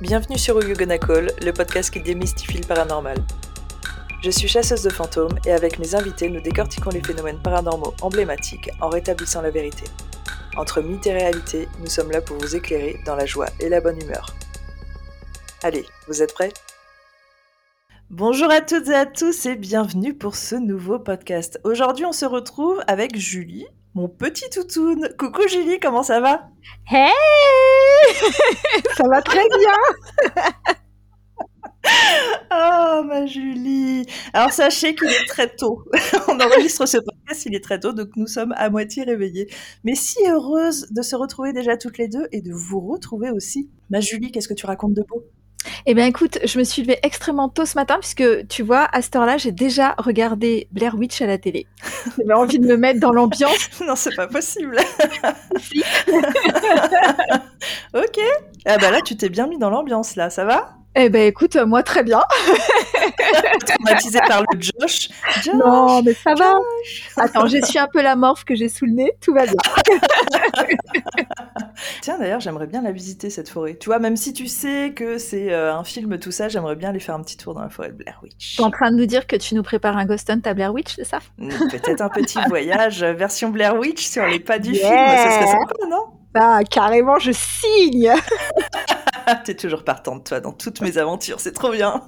Bienvenue sur Oyugona Call, le podcast qui démystifie le paranormal. Je suis chasseuse de fantômes et avec mes invités, nous décortiquons les phénomènes paranormaux emblématiques en rétablissant la vérité. Entre mythe et réalité, nous sommes là pour vous éclairer dans la joie et la bonne humeur. Allez, vous êtes prêts? Bonjour à toutes et à tous et bienvenue pour ce nouveau podcast. Aujourd'hui, on se retrouve avec Julie, mon petit toutoun. Coucou Julie, comment ça va? Hey Ça va très bien Oh ma Julie Alors sachez qu'il est très tôt. On enregistre ce podcast, il est très tôt, donc nous sommes à moitié réveillés. Mais si heureuse de se retrouver déjà toutes les deux et de vous retrouver aussi. Ma Julie, qu'est-ce que tu racontes de beau? Eh bien, écoute, je me suis levée extrêmement tôt ce matin, puisque tu vois, à cette heure-là, j'ai déjà regardé Blair Witch à la télé. J'avais envie de me mettre dans l'ambiance. non, c'est pas possible. ok. Ah bah là, tu t'es bien mis dans l'ambiance, là, ça va? Eh ben écoute, moi très bien. Traumatisée par le Josh. Non, mais ça va. Attends, j'ai su un peu la morphe que j'ai sous le nez, tout va bien. Tiens, d'ailleurs, j'aimerais bien la visiter cette forêt. Tu vois, même si tu sais que c'est euh, un film, tout ça, j'aimerais bien aller faire un petit tour dans la forêt de Blair Witch. Tu es en train de nous dire que tu nous prépares un ghost hunt à Blair Witch, c'est ça? Mm, Peut-être un petit voyage euh, version Blair Witch sur les pas du film, ça serait sympa, non? Bah, carrément, je signe T'es toujours partante, toi, dans toutes mes aventures, c'est trop bien.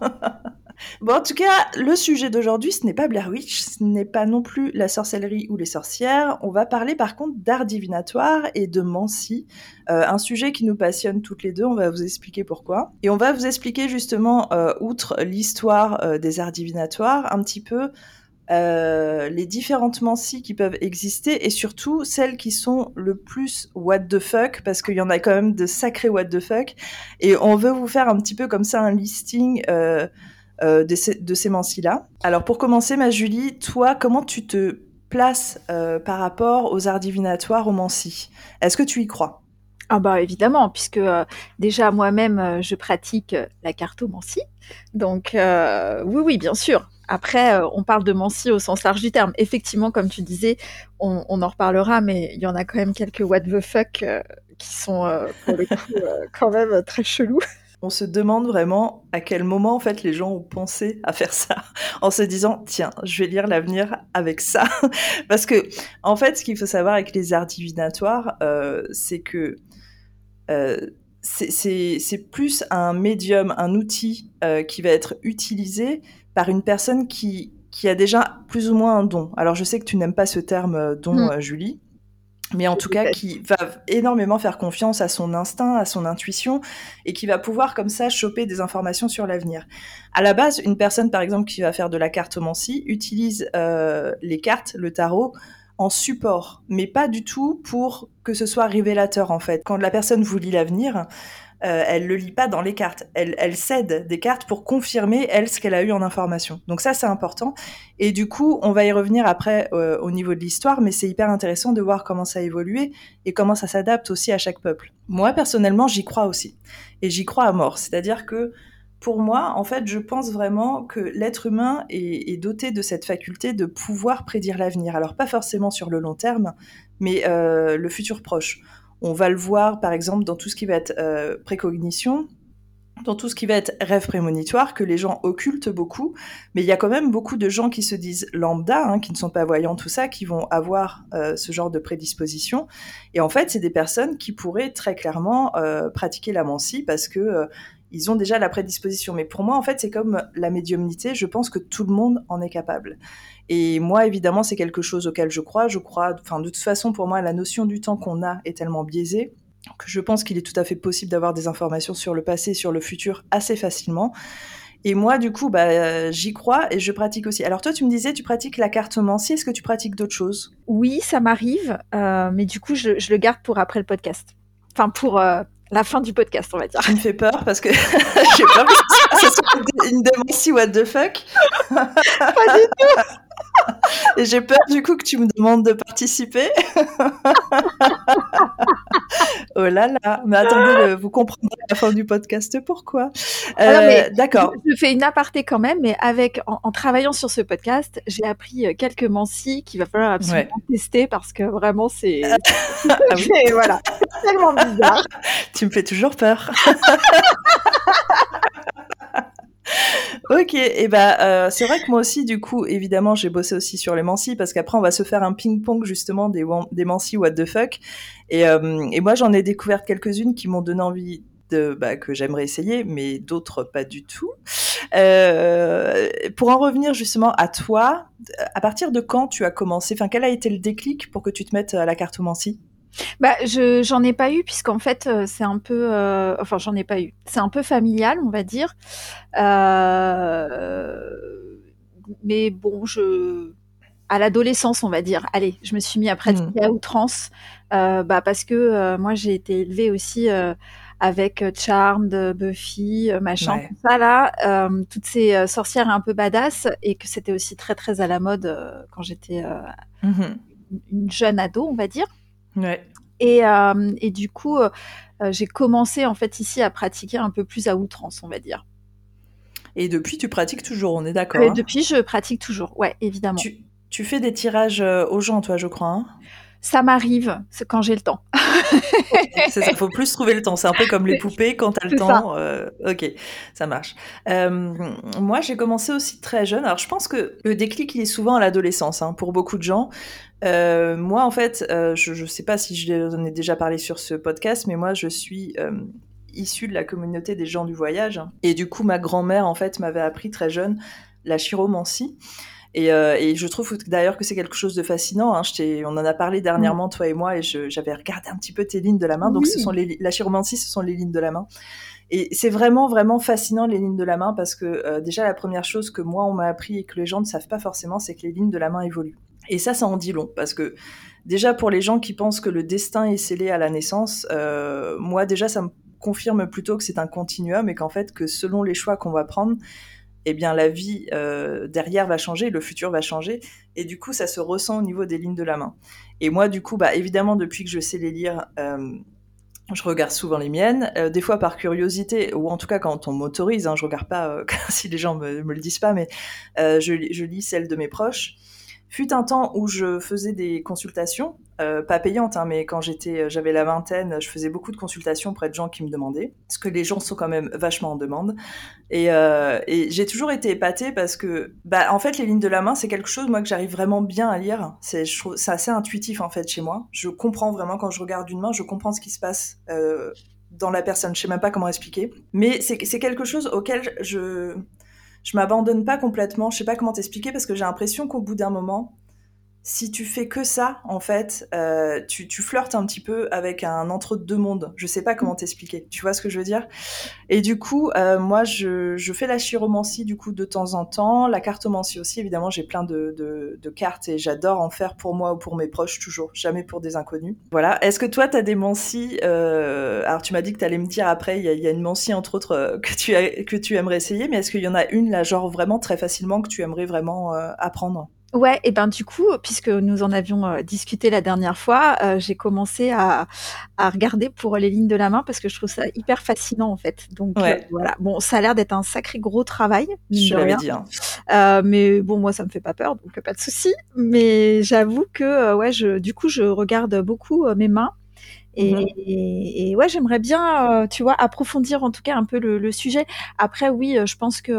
bon, en tout cas, le sujet d'aujourd'hui, ce n'est pas Blair Witch, ce n'est pas non plus la sorcellerie ou les sorcières. On va parler par contre d'art divinatoire et de Mancy, euh, un sujet qui nous passionne toutes les deux. On va vous expliquer pourquoi. Et on va vous expliquer justement, euh, outre l'histoire euh, des arts divinatoires, un petit peu euh, les différentes mancies qui peuvent exister et surtout celles qui sont le plus what the fuck parce qu'il y en a quand même de sacrés what the fuck. Et on veut vous faire un petit peu comme ça un listing euh, euh, de ces, ces là Alors pour commencer ma Julie, toi comment tu te places par rapport aux arts divinatoires, aux mancies Est-ce que tu y crois? Ah bah évidemment, puisque déjà moi-même je pratique la cartomancie, donc oui oui bien sûr. Après, euh, on parle de Mancy au sens large du terme. Effectivement, comme tu disais, on, en reparlera, mais il y en a quand même quelques what the fuck euh, qui sont, euh, pour le coup, quand même très chelous. On se demande vraiment à quel moment, en fait, les gens ont pensé à faire ça, en se disant, tiens, je vais lire l'avenir avec ça. Parce que, en fait, ce qu'il faut savoir avec les arts divinatoires, c'est que c'est plus un médium, un outil qui va être utilisé par une personne qui, qui a déjà plus ou moins un don. Alors je sais que tu n'aimes pas ce terme euh, don, hmm. euh, Julie, mais en tout cas qui va énormément faire confiance à son instinct, à son intuition, et qui va pouvoir comme ça choper des informations sur l'avenir. À la base, une personne par exemple qui va faire de la cartomancie utilise euh, les cartes, le tarot, en support, mais pas du tout pour que ce soit révélateur en fait. Quand la personne vous lit l'avenir, euh, elle le lit pas dans les cartes. Elle, cède des cartes pour confirmer, elle, ce qu'elle a eu en information. Donc ça, c'est important. Et du coup, on va y revenir après euh, au niveau de l'histoire, mais c'est hyper intéressant de voir comment ça a évolué et comment ça s'adapte aussi à chaque peuple. Moi, personnellement, j'y crois aussi. Et j'y crois à mort. C'est-à-dire que pour moi, en fait, je pense vraiment que l'être humain est, est, doté de cette faculté de pouvoir prédire l'avenir. Alors pas forcément sur le long terme, mais euh, le futur proche. On va le voir, par exemple, dans tout ce qui va être euh, précognition, dans tout ce qui va être rêve prémonitoire, que les gens occultent beaucoup, mais il y a quand même beaucoup de gens qui se disent lambda, hein, qui ne sont pas voyants, tout ça, qui vont avoir euh, ce genre de prédisposition. Et en fait, c'est des personnes qui pourraient très clairement euh, pratiquer la mancie parce que ils ont déjà la prédisposition. Mais pour moi, en fait, c'est comme la médiumnité. Je pense que tout le monde en est capable. Et moi, évidemment, c'est quelque chose auquel je crois. Je crois, enfin, de toute façon, pour moi, la notion du temps qu'on a est tellement biaisée que je pense qu'il est tout à fait possible d'avoir des informations sur le passé sur le futur assez facilement. Et moi, du coup, bah, j'y crois et je pratique aussi. Alors toi, tu me disais, tu pratiques la cartomancie. Est-ce que tu pratiques d'autres choses? Oui, ça m'arrive, euh, mais du coup, je, le garde pour après le podcast. Enfin, pour euh, la fin du podcast, on va dire. Tu me fais peur parce que j'ai peur que ce soit une démentie what the fuck? Pas du tout. Et j'ai peur du coup que tu me demandes de participer. oh là là, mais attendez, vous comprendrez à la fin du podcast pourquoi. Euh, D'accord. Je fais une aparté quand même, mais avec en, travaillant sur ce podcast, j'ai appris euh, quelques mancies qu'il va falloir absolument tester parce que vraiment c'est ah, oui. voilà, tellement bizarre. Tu me fais toujours peur. Ok, et bah euh, c'est vrai que moi aussi, du coup, évidemment, j'ai bossé aussi sur les Mancy parce qu'après on va se faire un ping-pong justement des des Mancy what the fuck. Et, euh, et moi j'en ai découvert quelques-unes qui m'ont donné envie de bah, que j'aimerais essayer, mais d'autres pas du tout. Euh, pour en revenir justement à toi, à partir de quand tu as commencé Enfin, quel a été le déclic pour que tu te mettes à la cartomancie bah, je j'en ai pas eu puisqu'en fait euh, c'est un peu, euh, enfin j'en ai pas eu. C'est un peu familial, on va dire. Euh, mais bon, je à l'adolescence, on va dire. Allez, je me suis mis à pratiquer mmh. à outrance, bah parce que moi j'ai été élevée aussi avec Charmed, Buffy, machin, tout ça là, toutes ces sorcières un peu badass et que c'était aussi très très à la mode quand j'étais mmh une jeune ado, on va dire. Ouais. Et, euh, et du coup, euh, j'ai commencé en fait ici à pratiquer un peu plus à outrance, on va dire. Et depuis, tu pratiques toujours, on est d'accord hein Depuis, je pratique toujours, ouais, évidemment. Tu, tu fais des tirages euh, aux gens, toi, je crois. Hein ça m'arrive, c'est quand j'ai le temps. c'est ça, faut plus trouver le temps. C'est un peu comme les poupées, quand tu as le temps. Euh, ok, ça marche. Euh, moi, j'ai commencé aussi très jeune. Alors, je pense que le déclic, il est souvent à l'adolescence, hein, pour beaucoup de gens. Euh, moi, en fait, je ne sais pas si je en ai déjà parlé sur ce podcast, mais moi, je suis issue de la communauté des gens du voyage. Et du coup, ma grand-mère, en fait, m'avait appris très jeune la chiromancie. Euh, et, je trouve d'ailleurs que c'est quelque chose de fascinant. Hein. On en a parlé dernièrement, toi et moi, et j'avais regardé un petit peu tes lignes de la main. Donc, ce sont les, la chiromancie, ce sont les lignes de la main. Et c'est vraiment, vraiment fascinant, les lignes de la main, parce que euh, déjà, la première chose que moi, on m'a appris et que les gens ne savent pas forcément, c'est que les lignes de la main évoluent. Et ça, ça en dit long, parce que déjà, pour les gens qui pensent que le destin est scellé à la naissance, euh, moi, déjà, ça me confirme plutôt que c'est un continuum et qu'en fait, que selon les choix qu'on va prendre, eh bien la vie euh, derrière va changer, le futur va changer, et du coup ça se ressent au niveau des lignes de la main. Et moi du coup, bah évidemment depuis que je sais les lire, euh, je regarde souvent les miennes, des fois par curiosité, ou en tout cas quand on m'autorise, hein, je regarde pas si les gens me, me le disent pas, mais je, je, lis celles de mes proches. Fut un temps où je faisais des consultations, euh, pas payantes, hein, mais quand j'étais, euh, j'avais la vingtaine, je faisais beaucoup de consultations auprès de gens qui me demandaient, parce que les gens sont quand même vachement en demande. Et, euh, j'ai toujours été épatée parce que, bah, en fait, les lignes de la main, c'est quelque chose, moi, que j'arrive vraiment bien à lire. C'est, assez intuitif, en fait, chez moi. Je comprends vraiment quand je regarde une main, je comprends ce qui se passe dans la personne. Je sais même pas comment expliquer. Mais c'est quelque chose auquel je, je m'abandonne pas complètement. Je sais pas comment t'expliquer parce que j'ai l'impression qu'au bout d'un moment, si tu fais que ça, en fait, euh, tu, tu, flirtes un petit peu avec un entre-deux mondes. Je sais pas comment t'expliquer. Tu vois ce que je veux dire? Et du coup, euh, moi, je, je, fais la chiromancie du coup de temps en temps, la cartomancie aussi. Évidemment, j'ai plein de, de, de, cartes et j'adore en faire pour moi ou pour mes proches toujours, jamais pour des inconnus. Voilà. Est-ce que toi, tu as des mancies euh... Alors, tu m'as dit que tu allais me dire après, il y, y, a une mancie entre autres que tu as, que tu aimerais essayer, mais est-ce qu'il y en a une là, genre vraiment très facilement que tu aimerais vraiment apprendre? Ouais, et ben du coup, puisque nous en avions euh, discuté la dernière fois, euh, j'ai commencé à, à, regarder pour les lignes de la main parce que je trouve ça hyper fascinant en fait. Donc euh, voilà, bon, ça a l'air d'être un sacré gros travail. Je l'avais dit. Hein. mais bon, moi ça me fait pas peur, donc pas de souci. Mais j'avoue que ouais, je, du coup, je regarde beaucoup mes mains. Et, mmh et, ouais, j'aimerais bien, tu vois, approfondir en tout cas un peu le, le sujet. Après, oui, je pense que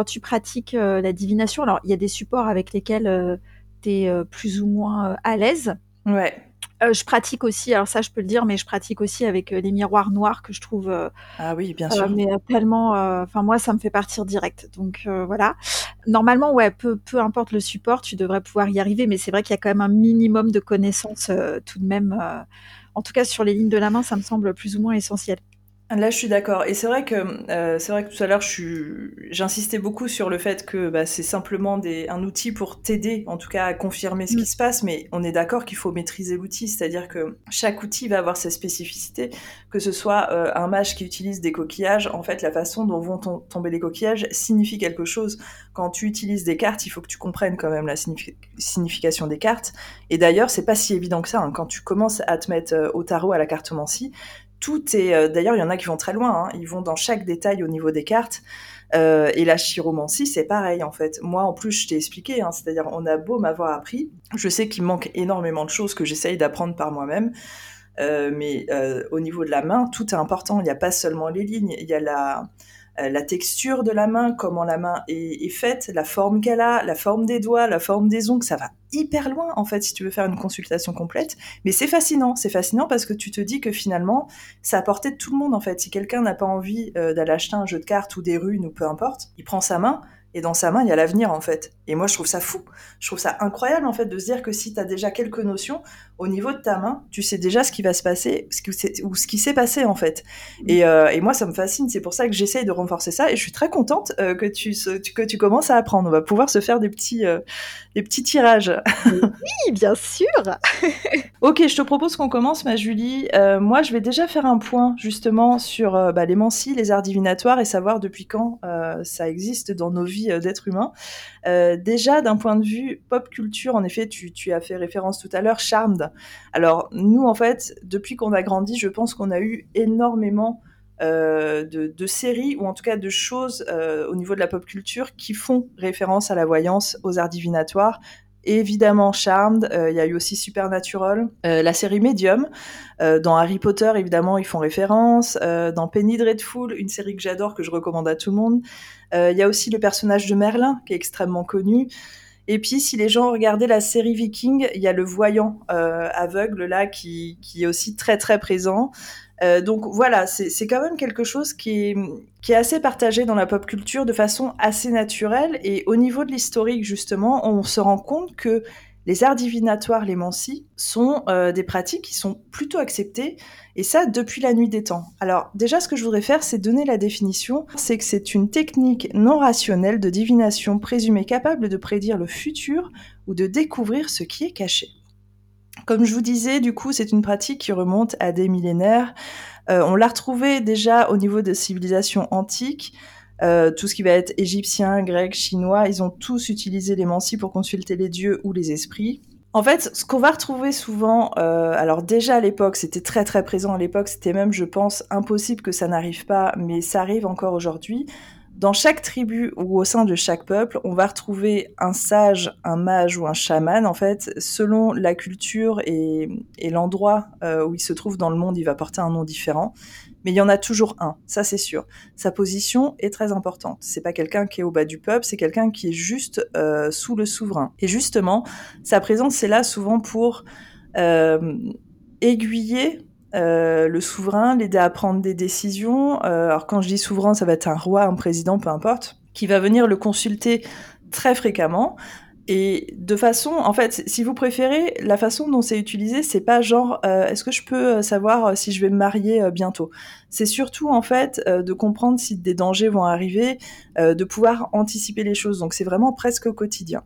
quand tu pratiques euh, la divination, alors il y a des supports avec lesquels euh, tu es euh, plus ou moins à l'aise. Ouais. je pratique aussi, alors ça je peux le dire, mais je pratique aussi avec les miroirs noirs que je trouve. ah oui, bien sûr. mais tellement, enfin moi ça me fait partir direct. Donc voilà. Normalement, ouais, peu, peu importe le support, tu devrais pouvoir y arriver, mais c'est vrai qu'il y a quand même un minimum de connaissances tout de même. en tout cas sur les lignes de la main, ça me semble plus ou moins essentiel. Là, je suis d'accord. Et c'est vrai que euh, c'est vrai que tout à l'heure, j'insistais beaucoup sur le fait que bah, c'est simplement des, un outil pour t'aider, en tout cas, à confirmer ce qui mm. se passe. Mais on est d'accord qu'il faut maîtriser l'outil, c'est-à-dire que chaque outil va avoir ses spécificités. Que ce soit euh, un mage qui utilise des coquillages, en fait, la façon dont vont tomber les coquillages signifie quelque chose. Quand tu utilises des cartes, il faut que tu comprennes quand même la signification des cartes. Et d'ailleurs, c'est pas si évident que ça. Hein. Quand tu commences à te mettre euh, au tarot, à la cartomancie, tout est. Euh, d'ailleurs, il y en a qui vont très loin. Hein. Ils vont dans chaque détail au niveau des cartes. Euh, et la chiromancie, c'est pareil en fait. Moi, en plus, je t'ai expliqué. Hein, C'est-à-dire, on a beau m'avoir appris, je sais qu'il manque énormément de choses que j'essaye d'apprendre par moi-même. Euh, mais au niveau de la main, tout est important. Il n'y a pas seulement les lignes. Il y a la la texture de la main, comment la main est, faite, la forme qu'elle a, la forme des doigts, la forme des ongles, ça va hyper loin en fait si tu veux faire une consultation complète. Mais c'est fascinant, c'est fascinant parce que tu te dis que finalement, ça a porté de tout le monde en fait. Si quelqu'un n'a pas envie d'aller acheter un jeu de cartes ou des runes ou peu importe, il prend sa main, et dans sa main, il y a l'avenir, en fait. Et moi, je trouve ça fou. Je trouve ça incroyable, en fait, de se dire que si tu as déjà quelques notions, au niveau de ta main, tu sais déjà ce qui va se passer, ou ce qui s'est passé, en fait. Et, euh, et, moi, ça me fascine. C'est pour ça que j'essaye de renforcer ça. Et je suis très contente euh, que, tu, que tu commences à apprendre. On va pouvoir se faire des petits, euh, des petits tirages. Oui, bien sûr. ok, je te propose qu'on commence, ma Julie. Moi, je vais déjà faire un point, justement, sur bah, les mancies, les arts divinatoires, et savoir depuis quand ça existe dans nos vies d'êtres humains. déjà, d'un point de vue pop culture, en effet, tu, tu as fait référence tout à l'heure, Charmed. Alors, nous, en fait, depuis qu'on a grandi, je pense qu'on a eu énormément euh, de, séries ou en tout cas de choses euh, au niveau de la pop culture qui font référence à la voyance, aux arts divinatoires. Évidemment, Charmed, il y a eu aussi Supernatural, la série Medium. dans Harry Potter, évidemment, ils font référence. dans Penny Dreadful, une série que j'adore, que je recommande à tout le monde. Il y a aussi le personnage de Merlin, qui est extrêmement connu. Et puis, si les gens regardaient la série Viking, il y a le voyant aveugle là qui, est aussi très très présent. Euh, donc voilà, c'est quand même quelque chose qui est, qui est, assez partagé dans la pop culture de façon assez naturelle. Et au niveau de l'historique, justement, on se rend compte que les arts divinatoires, les mancies, sont euh, des pratiques qui sont plutôt acceptées, et ça depuis la nuit des temps. Alors déjà, ce que je voudrais faire, c'est donner la définition. C'est que c'est une technique non rationnelle de divination présumée capable de prédire le futur ou de découvrir ce qui est caché. Comme je vous disais, du coup, c'est une pratique qui remonte à des millénaires. Euh, on l'a retrouvée déjà au niveau des civilisations antiques. Euh, tout ce qui va être égyptien, grec, chinois, ils ont tous utilisé les pour consulter les dieux ou les esprits. En fait, ce qu'on va retrouver souvent, euh, alors déjà à l'époque, c'était très très présent à l'époque, c'était même, je pense, impossible que ça n'arrive pas, mais ça arrive encore aujourd'hui. Dans chaque tribu ou au sein de chaque peuple, on va retrouver un sage, un mage ou un chaman. En fait, selon la culture et, l'endroit euh, où il se trouve dans le monde, il va porter un nom différent. Mais il y en a toujours un, ça c'est sûr. Sa position est très importante. C'est pas quelqu'un qui est au bas du peuple, c'est quelqu'un qui est juste euh, sous le souverain. Et justement, sa présence est là souvent pour euh, aiguiller euh, le souverain, l'aider à prendre des décisions. Alors quand je dis souverain, ça va être un roi, un président, peu importe, qui va venir le consulter très fréquemment. Et de façon, en fait, si vous préférez, la façon dont c'est utilisé, c'est pas genre, euh, est-ce que je peux savoir si je vais me marier bientôt? C'est surtout en fait de comprendre si des dangers vont arriver, de pouvoir anticiper les choses. Donc c'est vraiment presque au quotidien.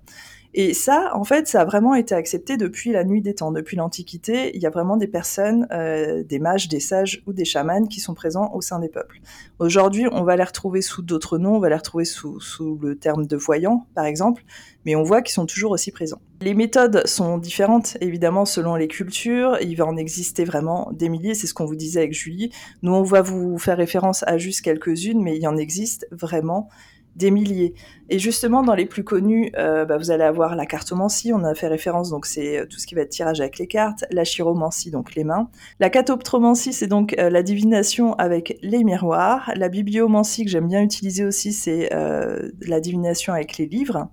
Et ça, en fait, ça a vraiment été accepté depuis la nuit des temps. Depuis l'Antiquité, il y a vraiment des personnes, euh, des mages, des sages ou des chamans qui sont présents au sein des peuples. Aujourd'hui, on va les retrouver sous d'autres noms, on va les retrouver sous, le terme de voyants, par exemple, mais on voit qu'ils sont toujours aussi présents. Les méthodes sont différentes, évidemment, selon les cultures. Il va en exister vraiment des milliers, c'est ce qu'on vous disait avec Julie. Nous, on va vous faire référence à juste quelques-unes, mais il y en existe vraiment des milliers. Et justement, dans les plus connus, euh, bah, vous allez avoir la cartomancie, on a fait référence, donc c'est euh, tout ce qui va être tirage avec les cartes, la chiromancie, donc les mains. La catoptromancie, c'est donc euh, la divination avec les miroirs. La bibliomancie, que j'aime bien utiliser aussi, c'est la divination avec les livres.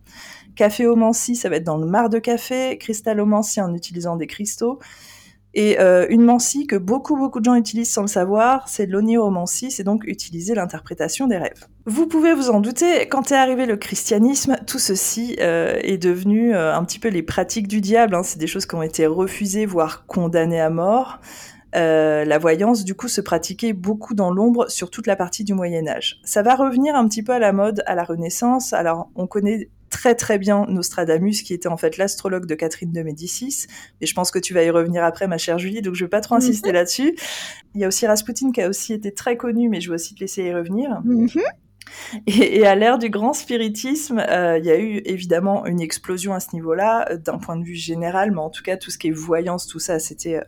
Caféomancie, ça va être dans le mar de café. Cristallomancie, en utilisant des cristaux. Et euh, une mancie que beaucoup beaucoup de gens utilisent sans le savoir, c'est l'oniromancie, c'est donc utiliser l'interprétation des rêves. Vous pouvez vous en douter, quand est arrivé le christianisme, tout ceci euh, est devenu euh, un petit peu les pratiques du diable. Hein. C'est des choses qui ont été refusées, voire condamnées à mort. la voyance, du coup, se pratiquait beaucoup dans l'ombre sur toute la partie du Moyen Âge. Ça va revenir un petit peu à la mode à la Renaissance. Alors, on connaît très très bien Nostradamus, qui était en fait l'astrologue de Catherine de Médicis. Et je pense que tu vas y revenir après, ma chère Julie, donc je vais pas trop insister mhm. là-dessus. Il y a aussi Rasputin qui a aussi été très connu, mais je vais aussi te laisser y revenir. Mhm. Et, à l'ère du grand spiritisme, euh, il y a eu évidemment une explosion à ce niveau-là, euh, d'un point de vue général, mais en tout cas tout ce qui est voyance, tout ça, c'était euh,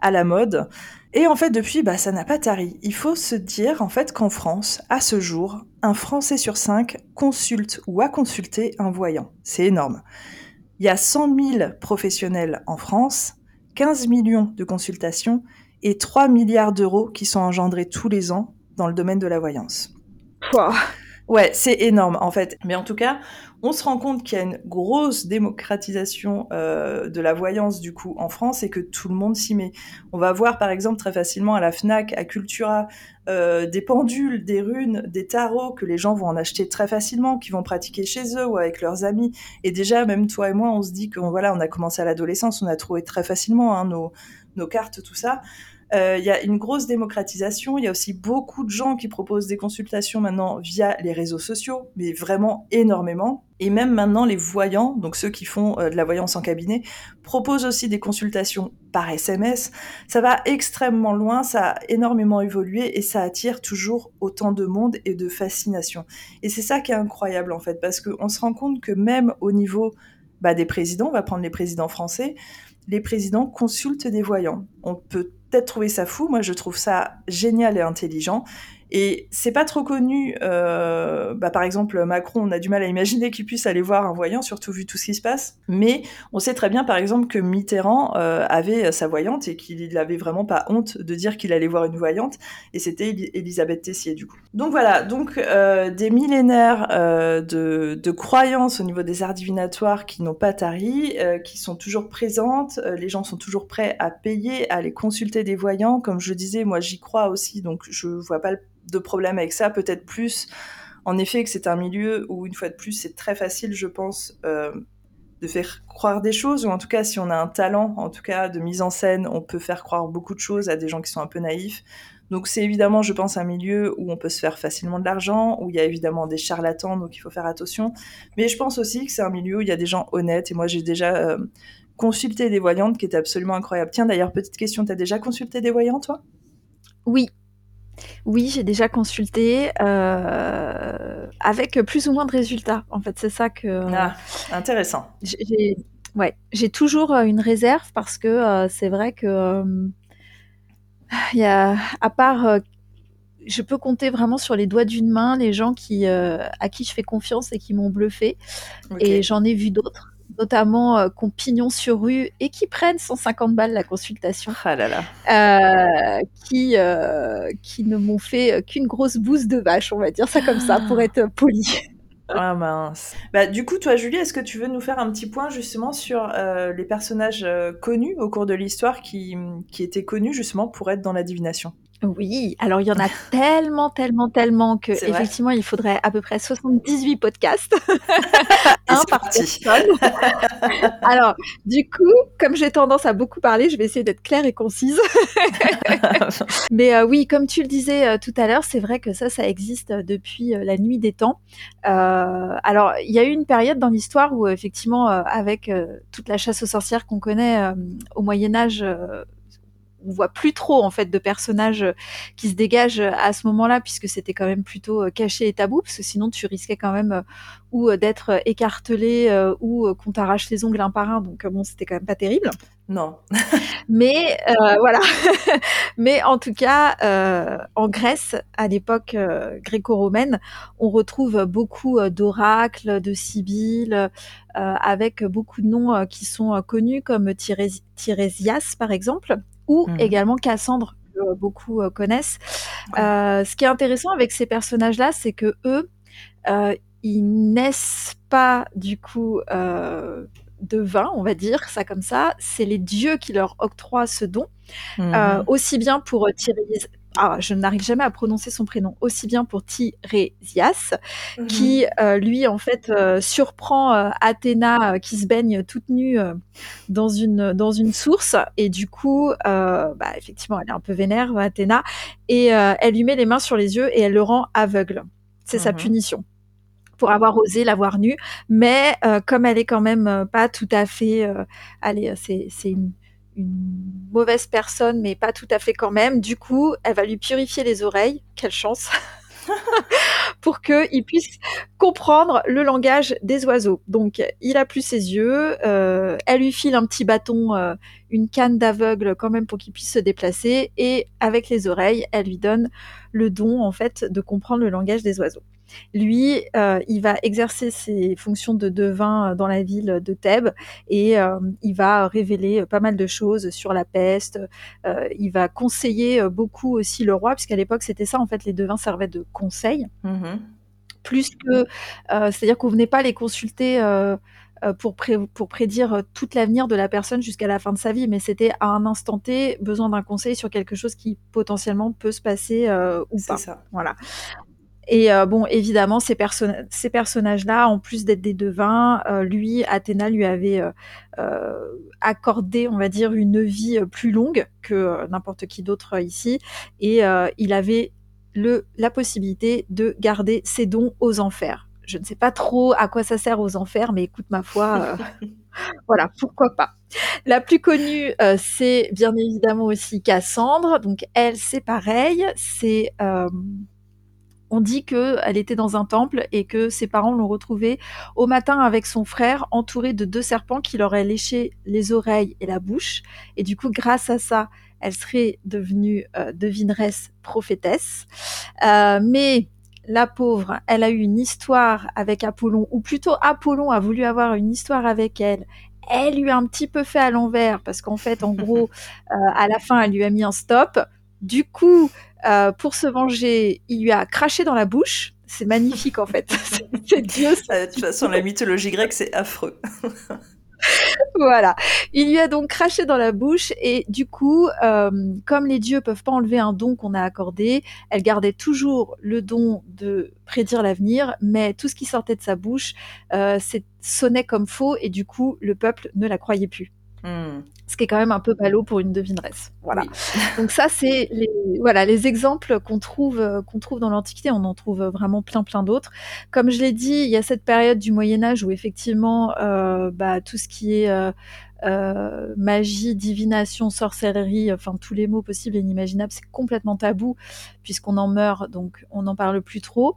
à la mode. Et en fait, depuis, bah, ça n'a pas tari. Il faut se dire, en fait, qu'en France, à ce jour, un Français sur cinq consulte ou a consulté un voyant. C'est énorme. Il y a 100 000 professionnels en France, 15 millions de consultations et 3 milliards d'euros qui sont engendrés tous les ans dans le domaine de la voyance. Ouais, c'est énorme en fait. Mais en tout cas, on se rend compte qu'il y a une grosse démocratisation euh, de la voyance du coup en France et que tout le monde s'y met. On va voir par exemple très facilement à la Fnac, à Cultura, euh, des pendules, des runes, des tarots que les gens vont en acheter très facilement, qui vont pratiquer chez eux ou avec leurs amis. Et déjà, même toi et moi, on se dit qu'on voilà, on a commencé à l'adolescence, on a trouvé très facilement hein, nos, nos cartes, tout ça. Euh, il y a une grosse démocratisation. Il y a aussi beaucoup de gens qui proposent des consultations maintenant via les réseaux sociaux, mais vraiment énormément. Et même maintenant, les voyants, donc ceux qui font euh, de la voyance en cabinet, proposent aussi des consultations par SMS. Ça va extrêmement loin, ça a énormément évolué et ça attire toujours autant de monde et de fascination. Et c'est ça qui est incroyable en fait, parce qu'on se rend compte que même au niveau bah, des présidents, on va prendre les présidents français, les présidents consultent des voyants. On peut peut-être trouver ça fou, moi je trouve ça génial et intelligent. Et c'est pas trop connu. Euh, bah, par exemple, Macron, on a du mal à imaginer qu'il puisse aller voir un voyant, surtout vu tout ce qui se passe. Mais on sait très bien, par exemple, que Mitterrand euh, avait sa voyante et qu'il n'avait vraiment pas honte de dire qu'il allait voir une voyante. Et c'était Elisabeth Tessier, du coup. Donc voilà, donc euh, des millénaires euh, de, de, croyances au niveau des arts divinatoires qui n'ont pas tari, euh, qui sont toujours présentes. Euh, les gens sont toujours prêts à payer, à aller consulter des voyants. Comme je disais, moi j'y crois aussi, donc je vois pas le de problème avec ça, peut-être plus en effet que c'est un milieu où, une fois de plus, c'est très facile, je pense, euh, de faire croire des choses, ou en tout cas, si on a un talent, en tout cas, de mise en scène, on peut faire croire beaucoup de choses à des gens qui sont un peu naïfs. Donc c'est évidemment, je pense, un milieu où on peut se faire facilement de l'argent, où il y a évidemment des charlatans, donc il faut faire attention. Mais je pense aussi que c'est un milieu où il y a des gens honnêtes, et moi j'ai déjà euh, consulté des voyantes qui étaient absolument incroyables. Tiens, d'ailleurs, petite question, tu as déjà consulté des voyants, toi? Oui, oui, j'ai déjà consulté euh, avec plus ou moins de résultats. En fait, c'est ça que. Ah, intéressant. J'ai, ouais, j'ai toujours euh, une réserve parce que euh, c'est vrai que il y a, à part, je peux compter vraiment sur les doigts d'une main les gens qui à qui je fais confiance et qui m'ont bluffé. Et j'en ai vu d'autres notamment euh, qu'on pignon sur rue et qui prennent 150 balles la consultation. Ah là là. Euh, qui, euh, qui ne m'ont fait qu'une grosse bouse de vache, on va dire ça comme ça, pour être poli. Ah mince. Bah, du coup, toi, Julie, est-ce que tu veux nous faire un petit point justement sur les personnages connus au cours de l'histoire qui, qui étaient connus justement pour être dans la divination? Oui, alors il y en a tellement, tellement, tellement que effectivement il faudrait à peu près 78 podcasts, un par personne. alors du coup, comme j'ai tendance à beaucoup parler, je vais essayer d'être claire et concise. Mais euh, oui, comme tu le disais euh, tout à l'heure, c'est vrai que ça, ça existe depuis euh, la nuit des temps. alors il y a eu une période dans l'histoire où effectivement, avec toute la chasse aux sorcières qu'on connaît au Moyen Âge on voit plus trop en fait de personnages euh, qui se dégagent euh, à ce moment-là puisque c'était quand même plutôt euh, caché et tabou parce que sinon tu risquais quand même ou d'être écartelé ou qu'on t'arrache les ongles un par un donc bon c'était quand même pas terrible. Non. Mais voilà. Mais en tout cas, en Grèce, à l'époque gréco-romaine, on retrouve beaucoup d'oracles, de sibylles, avec beaucoup de noms qui sont connus comme Tirésias par exemple, ou mmh. également Cassandre, que euh, beaucoup euh, connaissent. Euh, ce qui est intéressant avec ces personnages-là, c'est que eux, ils naissent pas du coup de vin, on va dire ça comme ça. C'est les dieux qui leur octroient ce don, mmh. aussi bien pour tirer ah, je n'arrive jamais à prononcer son prénom, aussi bien pour Tirésias, mhm. qui euh, lui en fait euh, surprend euh, Athéna qui se baigne toute nue dans une dans une source et du coup, bah, effectivement, elle est un peu vénère Athéna et elle lui met les mains sur les yeux et elle le rend aveugle. C'est sa mhm. punition pour avoir osé la voir nue, mais comme elle est quand même pas tout à fait, allez, c'est c'est une une mauvaise personne, mais pas tout à fait quand même. Du coup, elle va lui purifier les oreilles. Quelle chance Pour qu'il puisse comprendre le langage des oiseaux. Donc, il a plus ses yeux. Euh, elle lui file un petit bâton, euh, une canne d'aveugle quand même pour qu'il puisse se déplacer. Et avec les oreilles, elle lui donne le don en fait de comprendre le langage des oiseaux. Lui, euh, il va exercer ses fonctions de devin dans la ville de Thèbes et euh, il va révéler pas mal de choses sur la peste. Euh, il va conseiller beaucoup aussi le roi, puisqu'à l'époque c'était ça en fait, les devins servaient de conseil. Mmh plus que, c'est-à-dire qu'on venait pas les consulter pour, pour prédire tout l'avenir de la personne jusqu'à la fin de sa vie, mais c'était à un instant T besoin d'un conseil sur quelque chose qui potentiellement peut se passer ou pas. Ça. Voilà. Et euh, bon, évidemment, ces, ces personnages-là, en plus d'être des devins, euh, lui, Athéna lui avait euh, accordé, on va dire, une vie plus longue que n'importe qui d'autre ici, et il avait le, la possibilité de garder ses dons aux enfers. Je ne sais pas trop à quoi ça sert aux enfers, mais écoute ma foi, voilà, pourquoi pas. La plus connue, c'est bien évidemment aussi Cassandre. Donc elle, c'est pareil, c'est on dit qu'elle était dans un temple et que ses parents l'ont retrouvée au matin avec son frère entouré de deux serpents qui leur auraient léché les oreilles et la bouche. Et du coup, grâce à ça, elle serait devenue euh, devineresse prophétesse. Euh, mais la pauvre, elle a eu une histoire avec Apollon, ou plutôt Apollon a voulu avoir une histoire avec elle. Elle lui a un petit peu fait à l'envers parce qu'en fait, en gros, euh, à la fin, elle lui a mis un stop. Du coup, euh, pour se venger, il lui a craché dans la bouche. C'est magnifique en fait. c'est Dieu. De toute façon, la mythologie grecque, c'est affreux. voilà. Il lui a donc craché dans la bouche et du coup, euh, comme les dieux peuvent pas enlever un don qu'on a accordé, elle gardait toujours le don de prédire l'avenir, mais tout ce qui sortait de sa bouche euh, sonnait comme faux et du coup, le peuple ne la croyait plus. Ce qui est quand même un peu ballot pour une devineresse. Voilà. Donc ça, c'est les, voilà, les exemples qu'on trouve, euh, qu'on trouve dans l'Antiquité. On en trouve vraiment plein, plein d'autres. Comme je l'ai dit, il y a cette période du Moyen Âge où effectivement, euh, bah, tout ce qui est euh, magie, divination, sorcellerie, enfin tous les mots possibles et inimaginables, c'est complètement tabou puisqu'on en meurt, donc on n'en parle plus trop.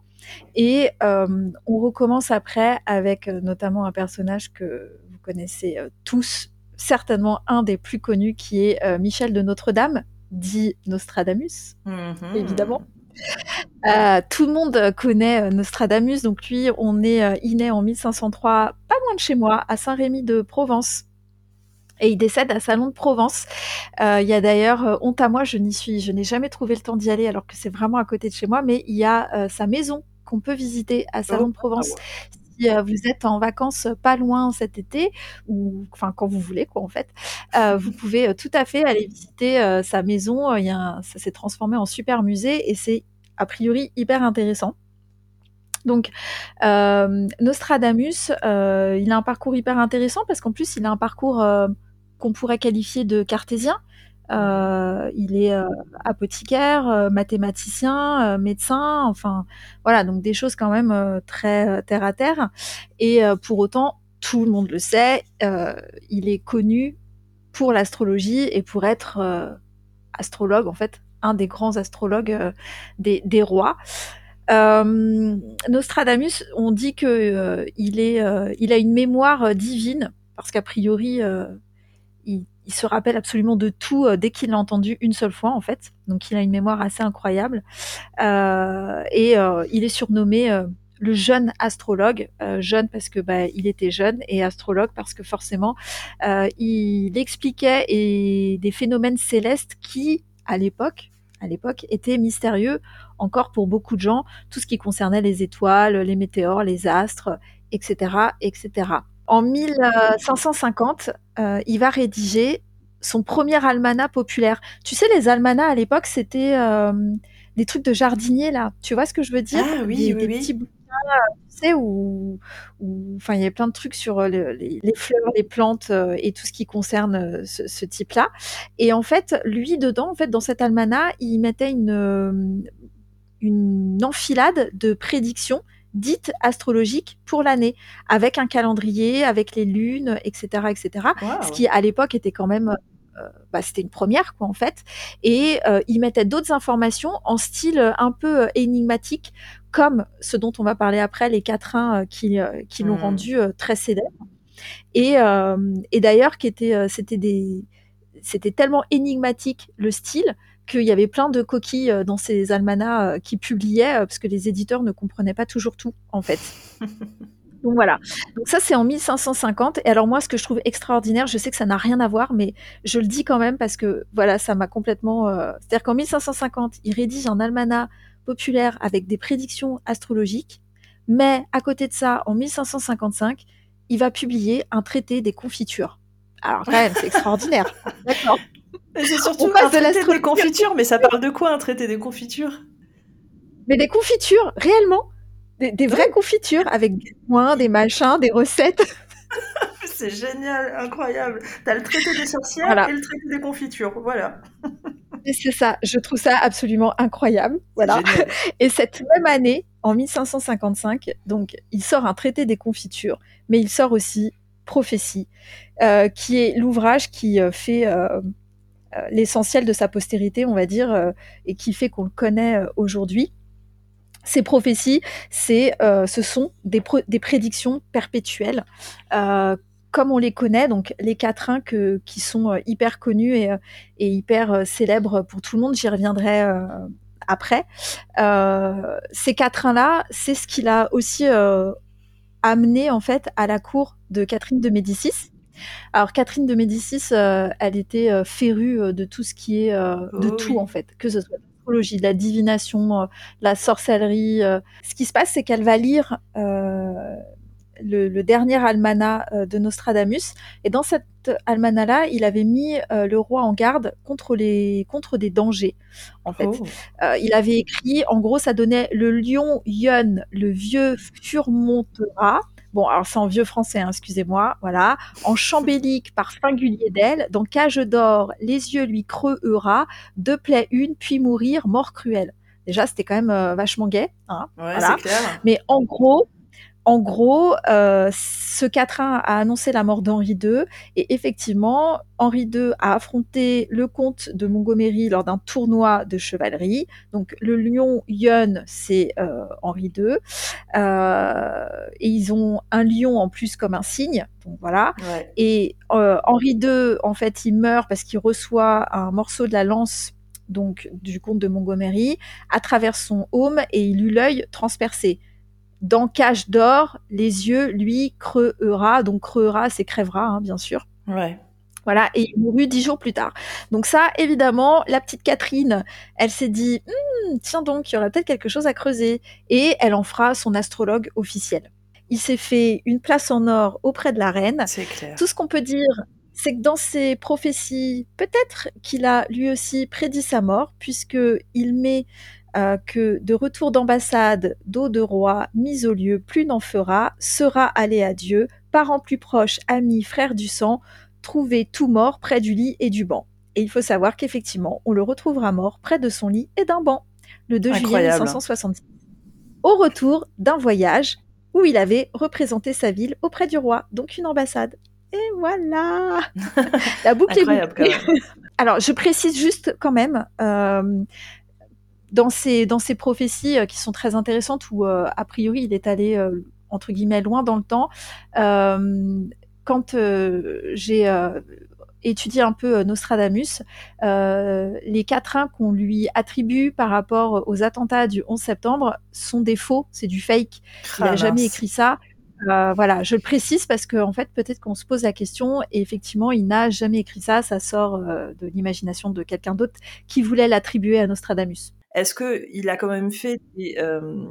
Et on recommence après avec notamment un personnage que vous connaissez tous, certainement un des plus connus qui est euh, Michel de Notre-Dame, dit Nostradamus, mhm. évidemment. Euh, tout le monde connaît euh, Nostradamus, donc lui, on est, il naît en 1503, pas loin de chez moi, à Saint-Rémy de Provence. Et il décède à Salon de Provence. Il y a d'ailleurs, honte à moi, je n'y suis, je n'ai jamais trouvé le temps d'y aller alors que c'est vraiment à côté de chez moi, mais il y a sa maison qu'on peut visiter à Salon de Provence. Euh, vous êtes en vacances pas loin cet été, ou enfin quand vous voulez quoi en fait, euh, vous pouvez euh, tout à fait aller visiter sa maison. Il y a ça s'est transformé en super musée et c'est a priori hyper intéressant. Donc, Nostradamus, il a un parcours hyper intéressant parce qu'en plus, il a un parcours qu'on pourrait qualifier de cartésien. Euh, il est euh, apothicaire, euh, mathématicien, médecin, enfin voilà, donc des choses quand même très terre à terre. Et pour autant, tout le monde le sait, il est connu pour l'astrologie et pour être astrologue, en fait, un des grands astrologues des, rois. Nostradamus, on dit que il est, il a une mémoire divine parce qu'a priori, il il se rappelle absolument de tout euh, dès qu'il l'a entendu une seule fois en fait. Donc il a une mémoire assez incroyable euh, et euh, il est surnommé le jeune astrologue, jeune parce que bah, il était jeune et astrologue parce que forcément il expliquait des phénomènes célestes qui à l'époque à l'époque étaient mystérieux encore pour beaucoup de gens, tout ce qui concernait les étoiles, les météores, les astres, etc., etc. En 1550, euh, il va rédiger son premier almanach populaire. Tu sais, les almanachs à l'époque, c'était euh, des trucs de jardinier là. Tu vois ce que je veux dire? Ah oui, oui, petits bouquins, tu sais, où, enfin, il y avait plein de trucs sur euh, les, fleurs, les plantes et tout ce qui concerne ce, type-là. Et en fait, lui dedans, en fait, dans cet almanach, il mettait une une enfilade de prédictions dite astrologique pour l'année, avec un calendrier, avec les lunes, etc., etc. Ce qui à l'époque était quand même euh, bah, c'était une première quoi en fait et euh, il mettait d'autres informations en style un peu euh, énigmatique comme ce dont on va parler après les quatrains qui, qui l'ont mmh. rendu très célèbre et, et d'ailleurs qui était c'était des c'était tellement énigmatique le style qu'il y avait plein de coquilles dans ces almanachs qui publiaient, parce que les éditeurs ne comprenaient pas toujours tout, en fait. Donc voilà. Donc ça, c'est en 1550. Et alors moi, ce que je trouve extraordinaire, je sais que ça n'a rien à voir, mais je le dis quand même parce que voilà, ça m'a complètement. C'est-à-dire qu'en 1550, il rédige un almanach populaire avec des prédictions astrologiques, mais à côté de ça, en 1555, il va publier un traité des confitures. Alors quand même, c'est extraordinaire. D'accord. C'est surtout un traité des confitures, mais ça parle de quoi un traité des confitures? Mais des confitures, réellement? Des, vraies confitures avec des points, des machins, des recettes? c'est génial, incroyable. T'as le traité des sorcières et le traité des confitures, voilà. c'est ça, je trouve ça absolument incroyable, voilà. Et cette même année, en 1555, donc il sort un traité des confitures, mais il sort aussi Prophétie, euh, qui est l'ouvrage qui euh, fait euh, l'essentiel de sa postérité, on va dire, et qui fait qu'on le connaît aujourd'hui. Ces prophéties, c'est, ce sont des, des prédictions perpétuelles comme on les connaît, donc les quatrains que, qui sont euh, hyper connus et, euh, et hyper euh, célèbres pour tout le monde, j'y reviendrai après. ces quatrains-là, c'est ce qu'il a aussi amené en fait à la cour de Catherine de Médicis. Alors Catherine de Médicis, elle était férue de tout ce qui est de oh tout en fait, que ce soit l'astrologie, la divination, la sorcellerie. Ce qui se passe, c'est qu'elle va lire le, dernier almanach euh, de Nostradamus. Et dans cet almanach-là, il avait mis euh, le roi en garde contre, les, contre des dangers. En fait, oh. euh, il avait écrit, en gros, ça donnait le lion Yun, le vieux surmontera. Bon, alors c'est en vieux français, hein, excusez-moi, voilà. En chambélique par singulier d'elle, dans cage d'or, les yeux lui creuera, deux plaies une, puis mourir, mort cruelle. Déjà, c'était quand même vachement gay. Hein, voilà. Mais en gros, en gros, euh, ce quatrain a annoncé la mort d'Henri II et effectivement, Henri II a affronté le comte de Montgomery lors d'un tournoi de chevalerie. Donc le lion Yun, c'est euh, Henri II. Euh, et ils ont un lion en plus comme un signe. Donc voilà. Et Henri II, en fait, il meurt parce qu'il reçoit un morceau de la lance donc du comte de Montgomery à travers son haume et il eut l'œil transpercé dans Cage d'or, les yeux, lui, creuera. Donc creuera, c'est crèvera, hein, bien sûr. Ouais. Voilà, et il mourut dix jours plus tard. Donc ça, évidemment, la petite Catherine, elle s'est dit, hum, tiens donc, il y aura peut-être quelque chose à creuser. Et elle en fera son astrologue officiel. Il s'est fait une place en or auprès de la reine. C'est clair. Tout ce qu'on peut dire, c'est que dans ses prophéties, peut-être qu'il a lui aussi prédit sa mort, puisque il met euh, que de retour d'ambassade, d'eau de roi, mise au lieu, plus n'en fera, sera allé à Dieu, parents plus proches, amis, frères du sang, trouvé tout mort près du lit et du banc. Et il faut savoir qu'effectivement, on le retrouvera mort près de son lit et d'un banc, le 2 juillet 1566, au retour d'un voyage où il avait représenté sa ville auprès du roi, donc une ambassade. Et voilà La boucle est bouclée. Alors, je précise juste quand même, euh, dans ces, dans ces prophéties euh, qui sont très intéressantes, où euh, a priori il est allé, euh, entre guillemets, loin dans le temps, quand j'ai étudié un peu Nostradamus, les quatrains qu'on lui attribue par rapport aux attentats du 11 septembre sont des faux, c'est du fake. Il n'a ah, jamais écrit ça. voilà, je le précise parce qu'en en fait, peut-être qu'on se pose la question et effectivement, il n'a jamais écrit ça. Ça sort de l'imagination de quelqu'un d'autre qui voulait l'attribuer à Nostradamus. Est-ce qu'il a quand même fait euh,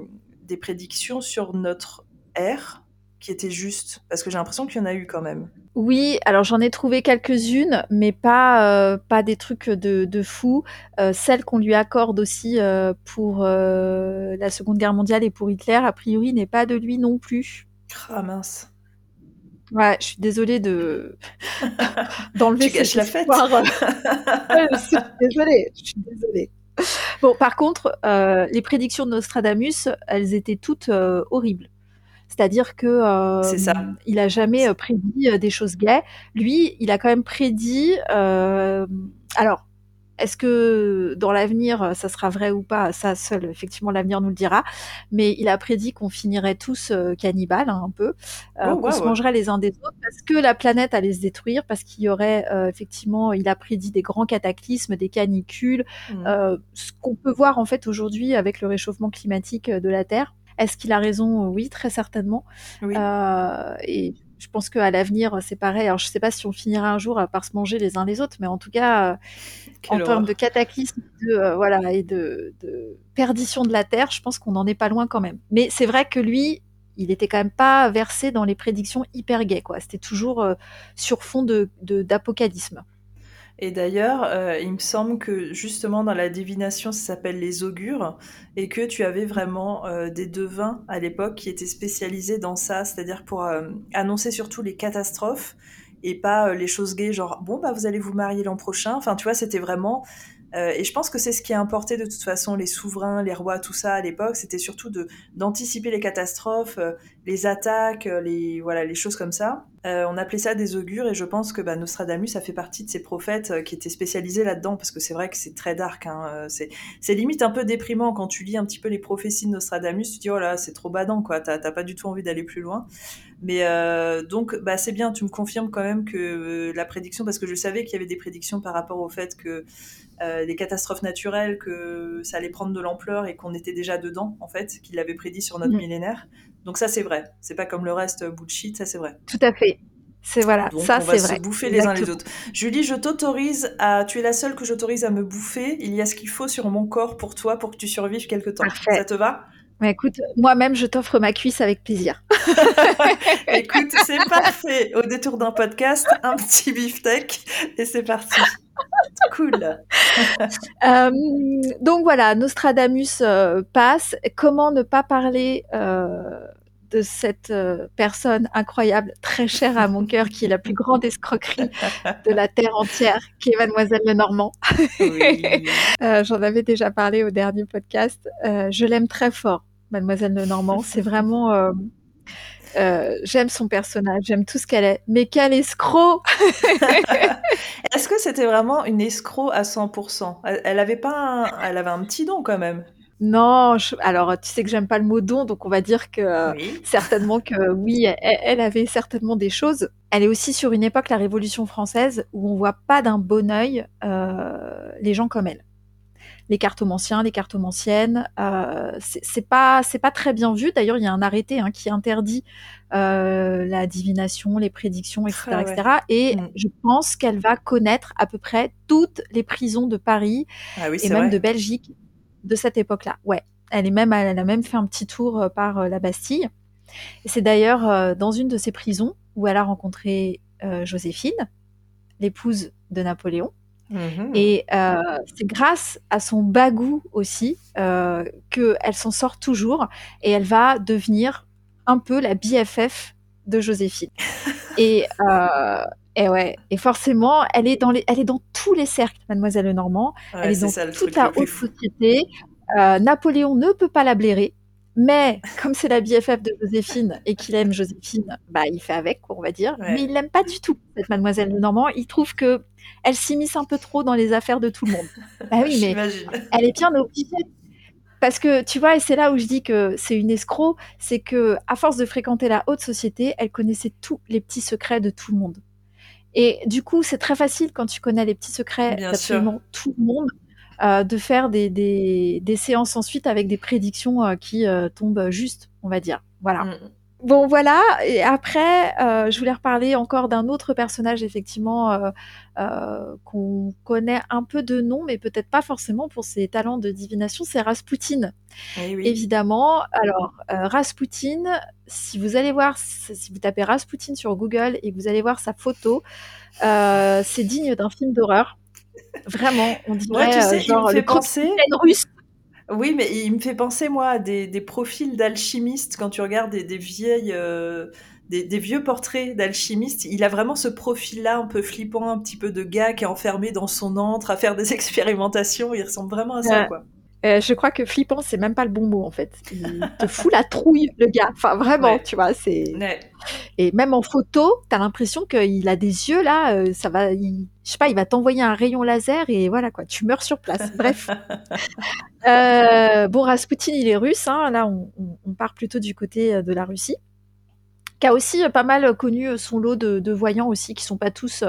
des, prédictions sur notre ère qui étaient justes Parce que j'ai l'impression qu'il y en a eu quand même. Oui, alors j'en ai trouvé quelques-unes, mais pas, euh, pas des trucs de, fou. Euh, celle qu'on lui accorde aussi pour la Seconde Guerre mondiale et pour Hitler, a priori, n'est pas de lui non plus. Ah mince. Ouais, je suis désolée de d'enlever cette la fête. je suis désolée, je suis désolée. Bon, par contre, euh, les prédictions de Nostradamus, elles étaient toutes euh, horribles. C'est-à-dire que euh, il a jamais prédit des choses gaies. Lui, il a quand même prédit. alors, est-ce que dans l'avenir, ça sera vrai ou pas? Ça, seul, effectivement, l'avenir nous le dira. Mais il a prédit qu'on finirait tous cannibales, hein, un peu, oh, qu'on se mangerait les uns des autres, parce que la planète allait se détruire, parce qu'il y aurait, effectivement, il a prédit des grands cataclysmes, des canicules, mmh. ce qu'on peut voir en fait aujourd'hui avec le réchauffement climatique de la Terre. Est-ce qu'il a raison? Oui, très certainement. et je pense qu'à l'avenir, c'est pareil. Alors, je ne sais pas si on finira un jour par se manger les uns les autres, mais en tout cas, euh, en termes de cataclysme de, euh, voilà, et de, perdition de la Terre, je pense qu'on n'en est pas loin quand même. Mais c'est vrai que lui, il était quand même pas versé dans les prédictions hyper gaies. C'était toujours euh, sur fond de d'apocalysme. Et d'ailleurs, euh, il me semble que justement dans la divination, ça s'appelle les augures, et que tu avais vraiment euh, des devins à l'époque qui étaient spécialisés dans ça, c'est-à-dire pour euh, annoncer surtout les catastrophes et pas les choses gaies, genre bon bah vous allez vous marier l'an prochain. Enfin tu vois, c'était vraiment euh, et je pense que c'est ce qui a importé de toute façon les souverains, les rois, tout ça à l'époque. C'était surtout d'anticiper les catastrophes, euh, les attaques, euh, les voilà les choses comme ça. on appelait ça des augures et je pense que bah, Nostradamus ça fait partie de ces prophètes qui étaient spécialisés là-dedans parce que c'est vrai que c'est très dark. Hein, c'est limite un peu déprimant quand tu lis un petit peu les prophéties de Nostradamus. Tu te dis oh c'est trop badant quoi. T'as pas du tout envie d'aller plus loin. Mais donc bah c'est bien. Tu me confirmes quand même que la prédiction parce que je savais qu'il y avait des prédictions par rapport au fait que euh, des catastrophes naturelles, que ça allait prendre de l'ampleur et qu'on était déjà dedans, en fait, qu'il l'avait prédit sur notre mm. millénaire. Donc ça, c'est vrai. C'est pas comme le reste euh, bullshit, ça c'est vrai. Tout à fait. C'est voilà, Donc, ça c'est vrai. se bouffer les uns les autres. Julie, je t'autorise à. Tu es la seule que j'autorise à me bouffer. Il y a ce qu'il faut sur mon corps pour toi pour que tu survives quelque temps. Ça te va? Mais écoute, moi-même, je t'offre ma cuisse avec plaisir. écoute, c'est parfait. Au détour d'un podcast, un petit beefsteak et c'est parti. cool. Euh, donc voilà, Nostradamus euh, passe. Comment ne pas parler euh, de cette personne incroyable, très chère à mon cœur, qui est la plus grande escroquerie de la terre entière, qui est Mademoiselle Lenormand? J'en avais déjà parlé au dernier podcast. je l'aime très fort. Mademoiselle Lenormand. C'est vraiment. Euh, euh, j'aime son personnage, j'aime tout ce qu'elle est. Mais quel escroc Est-ce que c'était vraiment une escroc à 100% Elle avait pas, un... elle avait un petit don quand même. Non, alors tu sais que j'aime pas le mot don, donc on va dire que certainement que oui, elle, avait certainement des choses. Elle est aussi sur une époque, la Révolution française, où on voit pas d'un bon œil euh, les gens comme elle les cartomanciens, les cartomanciennes. Euh, c'est pas c'est pas très bien vu. D'ailleurs, il y a un arrêté hein, qui interdit euh, la divination, les prédictions, etc., ah etc. Et mm. je pense qu'elle va connaître à peu près toutes les prisons de Paris ah et même de Belgique de cette époque-là. Ouais, elle est même elle a même fait un petit tour euh, par la Bastille. Et c'est d'ailleurs dans une de ces prisons où elle a rencontré Joséphine, l'épouse de Napoléon. Mmh et euh, c'est grâce à son bagou aussi euh, qu'elle s'en sort toujours et elle va devenir un peu la BFF de Joséphine. et, euh, et ouais, et forcément, elle est dans les, elle est dans tous les cercles, Mademoiselle Lenormand. elle est, dans toute la haute société. Euh, Napoléon ne peut pas la blairer. Mais comme c'est la BFF de Joséphine et qu'il aime Joséphine, bah il fait avec, on va dire. Mais il l'aime pas du tout, cette mademoiselle Lenormand. Il trouve que elle s'immisce un peu trop dans les affaires de tout le monde. Bah oui, mais elle est bien obligée. Parce que tu vois, et c'est là où je dis que c'est une escroc, c'est que à force de fréquenter la haute société, elle connaissait tous les petits secrets de tout le monde. Et du coup, c'est très facile quand tu connais les petits secrets d'absolument tout le monde euh, de faire des, des, des, séances ensuite avec des prédictions euh, qui euh, tombent juste, on va dire. Voilà. Mm. Bon, voilà. Et après, je voulais reparler encore d'un autre personnage, effectivement, qu'on connaît un peu de nom, mais peut-être pas forcément pour ses talents de divination, c'est Rasputin. Eh Évidemment. Alors, Rasputin, si vous allez voir, si vous tapez Rasputin sur Google et que vous allez voir sa photo, c'est digne d'un film d'horreur. Vraiment, on dirait tu sais, genre, il me fait penser... russe. Oui, mais il me fait penser, moi, à des, des profils d'alchimistes, quand tu regardes des, des vieilles... Euh, des, des, vieux portraits d'alchimistes, il a vraiment ce profil-là un peu flippant, un petit peu de gars qui est enfermé dans son antre à faire des expérimentations. Il ressemble vraiment à ça, quoi. Euh, je crois que flippant, c'est même pas le bon mot en fait. Il te fout la trouille, le gars. Enfin, vraiment, tu vois, c'est. Et même en photo, t'as l'impression qu'il a des yeux là, euh, ça va, je sais pas, il va t'envoyer un rayon laser et voilà quoi, tu meurs sur place. Bref. euh, bon, Rasputin, il est russe. Hein. Là, on, on, part plutôt du côté de la Russie qui a aussi euh, pas mal euh, connu euh, son lot de, voyants aussi, qui sont pas tous.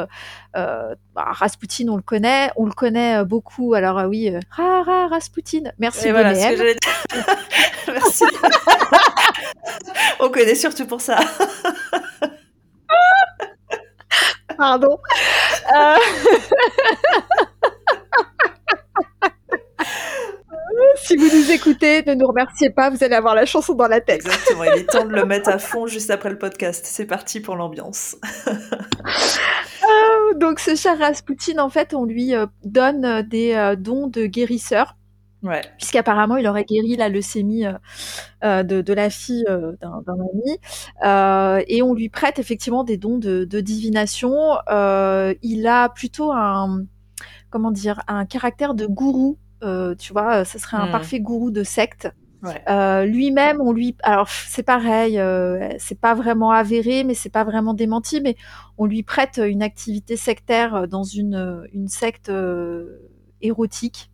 Euh, bah, Rasputin, on le connaît, on le connaît beaucoup. Alors oui, Rasputin. Merci. Voilà Merci. on connaît surtout pour ça. Pardon. si vous nous écoutez, ne nous remerciez pas, vous allez avoir la chanson dans la tête. Exactement, il est temps de le mettre à fond juste après le podcast. C'est parti pour l'ambiance. Euh, donc ce cher Rasputin, en fait, on lui euh, donne euh, des dons de guérisseur. Ouais. Puisqu'apparemment, il aurait guéri la leucémie de, la fille d'un ami. et on lui prête effectivement des dons de, de divination. il a plutôt un, comment dire, un caractère de gourou tu vois, ce serait un hmm. parfait gourou de secte. Euh, lui-même, on lui, alors c'est pareil, euh, c'est pas vraiment avéré, mais c'est pas vraiment démenti, mais on lui prête une activité sectaire dans une une secte érotique.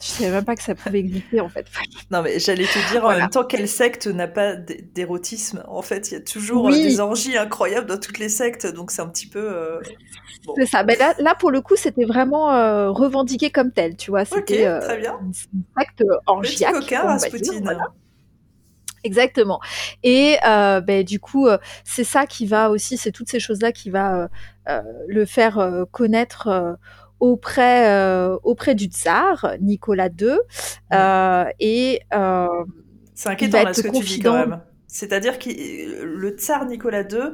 Je savais même pas que ça pouvait exister en fait. Non mais j'allais te dire en même temps quelle secte n'a pas d'érotisme? En fait, il y a toujours des orgies incroyables dans toutes les sectes, donc c'est un petit peu. C'est ça. Mais là, là, pour le coup, c'était vraiment euh, revendiqué comme tel, tu vois. C'était euh, très bien. une, secte orgiaque. Petit coquin, Rasputin. Exactement. Et euh, ben, du coup, euh, c'est ça qui va aussi, c'est toutes ces choses-là qui va euh, le faire connaître auprès auprès du tsar Nicolas II. et c'est inquiétant là, ce que tu dis quand même. C'est-à-dire que le tsar Nicolas II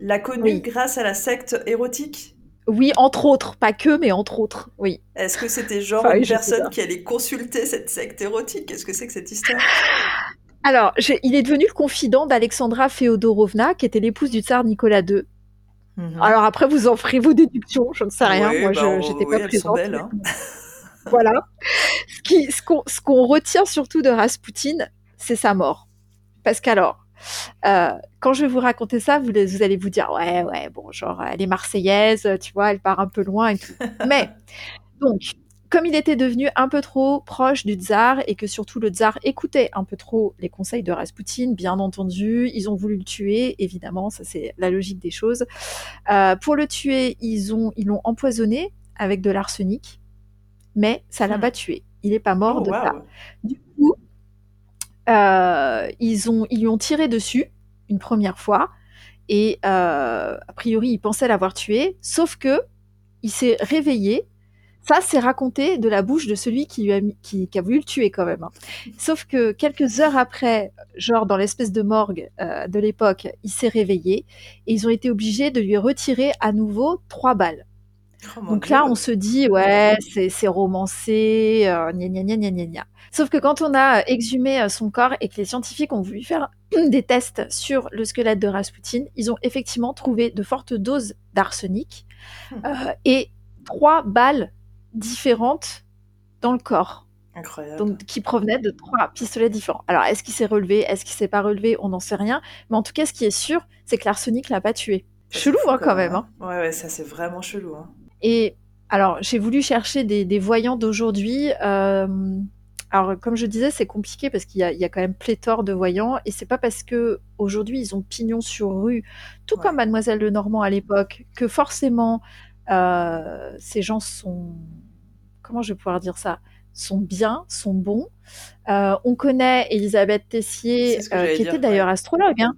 l'a connu grâce à la secte érotique? Oui, entre autres, pas que, mais entre autres, oui. Est-ce que c'était genre une personne qui allait consulter cette secte érotique? Qu'est-ce que c'est que cette histoire? Alors, il est devenu le confident d'Alexandra Féodorovna, qui était l'épouse du tsar Nicolas II. Mhm. Alors après, vous en ferez vos déductions, je ne sais rien. Moi, je bah, j'étais pas présente. Hein. voilà. Ce qu'on ce qu'on retient surtout de Rasputin, c'est sa mort. Parce qu'alors, euh, quand je vais vous raconter ça, vous, vous, allez vous dire ouais, ouais, bon, genre elle est marseillaise, tu vois, elle part un peu loin et tout. Mais donc, comme il était devenu un peu trop proche du tsar et que surtout le tsar écoutait un peu trop les conseils de Rasputin, bien entendu, ils ont voulu le tuer, évidemment, ça c'est la logique des choses. Euh, pour le tuer, ils ont ils l'ont empoisonné avec de l'arsenic, mais ça l'a hmm. pas tué. Il n'est pas mort oh, de ça. Du coup, euh, ils, ont, ils lui ont tiré dessus une première fois et euh, a priori il pensait l'avoir tué, sauf que il s'est réveillé. Ça, c'est raconté de la bouche de celui qui, lui a, qui, a voulu le tuer quand même. Hein. Sauf que quelques heures après, genre dans l'espèce de morgue euh, de l'époque, il s'est réveillé et ils ont été obligés de lui retirer à nouveau trois balles. Oh Donc là, on se dit, ouais, c'est romancé, euh, gna gna gna gna gna. Sauf que quand on a exhumé euh, son corps et que les scientifiques ont voulu faire des tests sur le squelette de Rasputin, ils ont effectivement trouvé de fortes doses d'arsenic euh, et trois balles différentes dans le corps. Incroyable. Donc, qui provenaient de trois pistolets différents. Alors, est-ce qu'il s'est relevé Est-ce qu'il s'est pas relevé On n'en sait rien. Mais en tout cas, ce qui est sûr, c'est que l'arsenic l'a pas tué. chelou, hein, quand même. Hein. Ouais, ouais, ça, c'est vraiment chelou. Hein. Et alors, j'ai voulu chercher des, voyants d'aujourd'hui. Euh, alors, comme je disais, c'est compliqué parce qu'il y, a quand même pléthore de voyants, et c'est pas parce que aujourd'hui ils ont pignon sur rue, tout comme Mademoiselle Lenormand à l'époque, que forcément euh, ces gens sont, comment je vais pouvoir dire ça, sont bien, sont bons. Euh, on connaît Elisabeth Tessier, qui était d'ailleurs astrologue. Hein.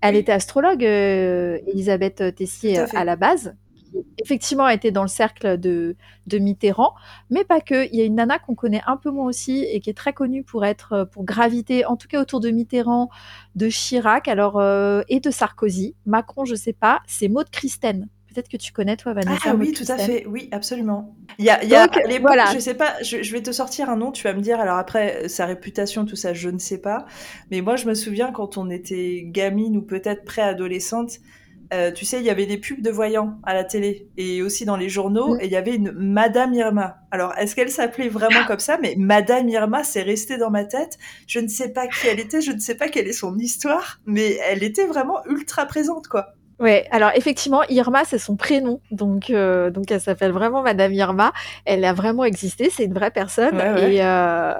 Elle était astrologue, Elisabeth Tessier, à la base effectivement a été dans le cercle de, de Mitterrand, mais pas que. Il y a une nana qu'on connaît un peu moins aussi et qui est très connue pour être, euh, pour graviter, en tout cas autour de Mitterrand, de Chirac, alors euh, et de Sarkozy. Macron, je sais pas. C'est Maud Christen. Peut-être que tu connais toi, Vanessa. Ah oui, tout à fait. Oui, absolument. Il y a, y a les voilà. je sais pas, je, je, vais te sortir un nom, tu vas me dire. Alors après, sa réputation, tout ça, je ne sais pas. Mais moi, je me souviens quand on était gamine ou peut-être préadolescente, euh, tu sais, il y avait des pubs de voyants à la télé et aussi dans les journaux, et il y avait une Madame Irma. Alors, est-ce qu'elle s'appelait vraiment comme ça Mais Madame Irma, c'est resté dans ma tête. Je ne sais pas qui elle était, je ne sais pas quelle est son histoire, mais elle était vraiment ultra présente, quoi. Ouais, alors effectivement, Irma, c'est son prénom, donc euh, donc elle s'appelle vraiment Madame Irma. Elle a vraiment existé, c'est une vraie personne et euh,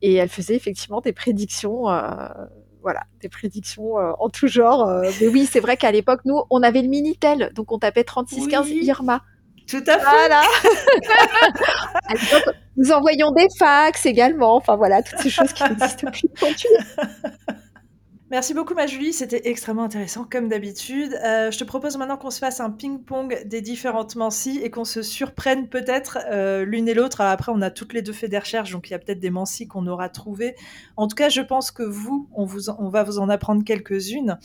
et elle faisait effectivement des prédictions voilà, des prédictions euh, en tout genre. Euh. mais oui, c'est vrai qu'à l'époque, nous, on avait le Minitel, donc on tapait 3615 Irma. Tout à fait. Voilà. à nous envoyions des fax également. Enfin voilà, toutes ces choses qui n'existent plus Merci beaucoup, ma Julie. C'était extrêmement intéressant, comme d'habitude. Euh, je te propose maintenant qu'on se fasse un ping-pong des différentes Mancy et qu'on se surprenne peut-être euh, l'une et l'autre. Après, on a toutes les deux fait des recherches, donc il y a peut-être des Mancy qu'on aura trouvées. En tout cas, je pense que vous, on, vous on va vous en apprendre quelques-unes.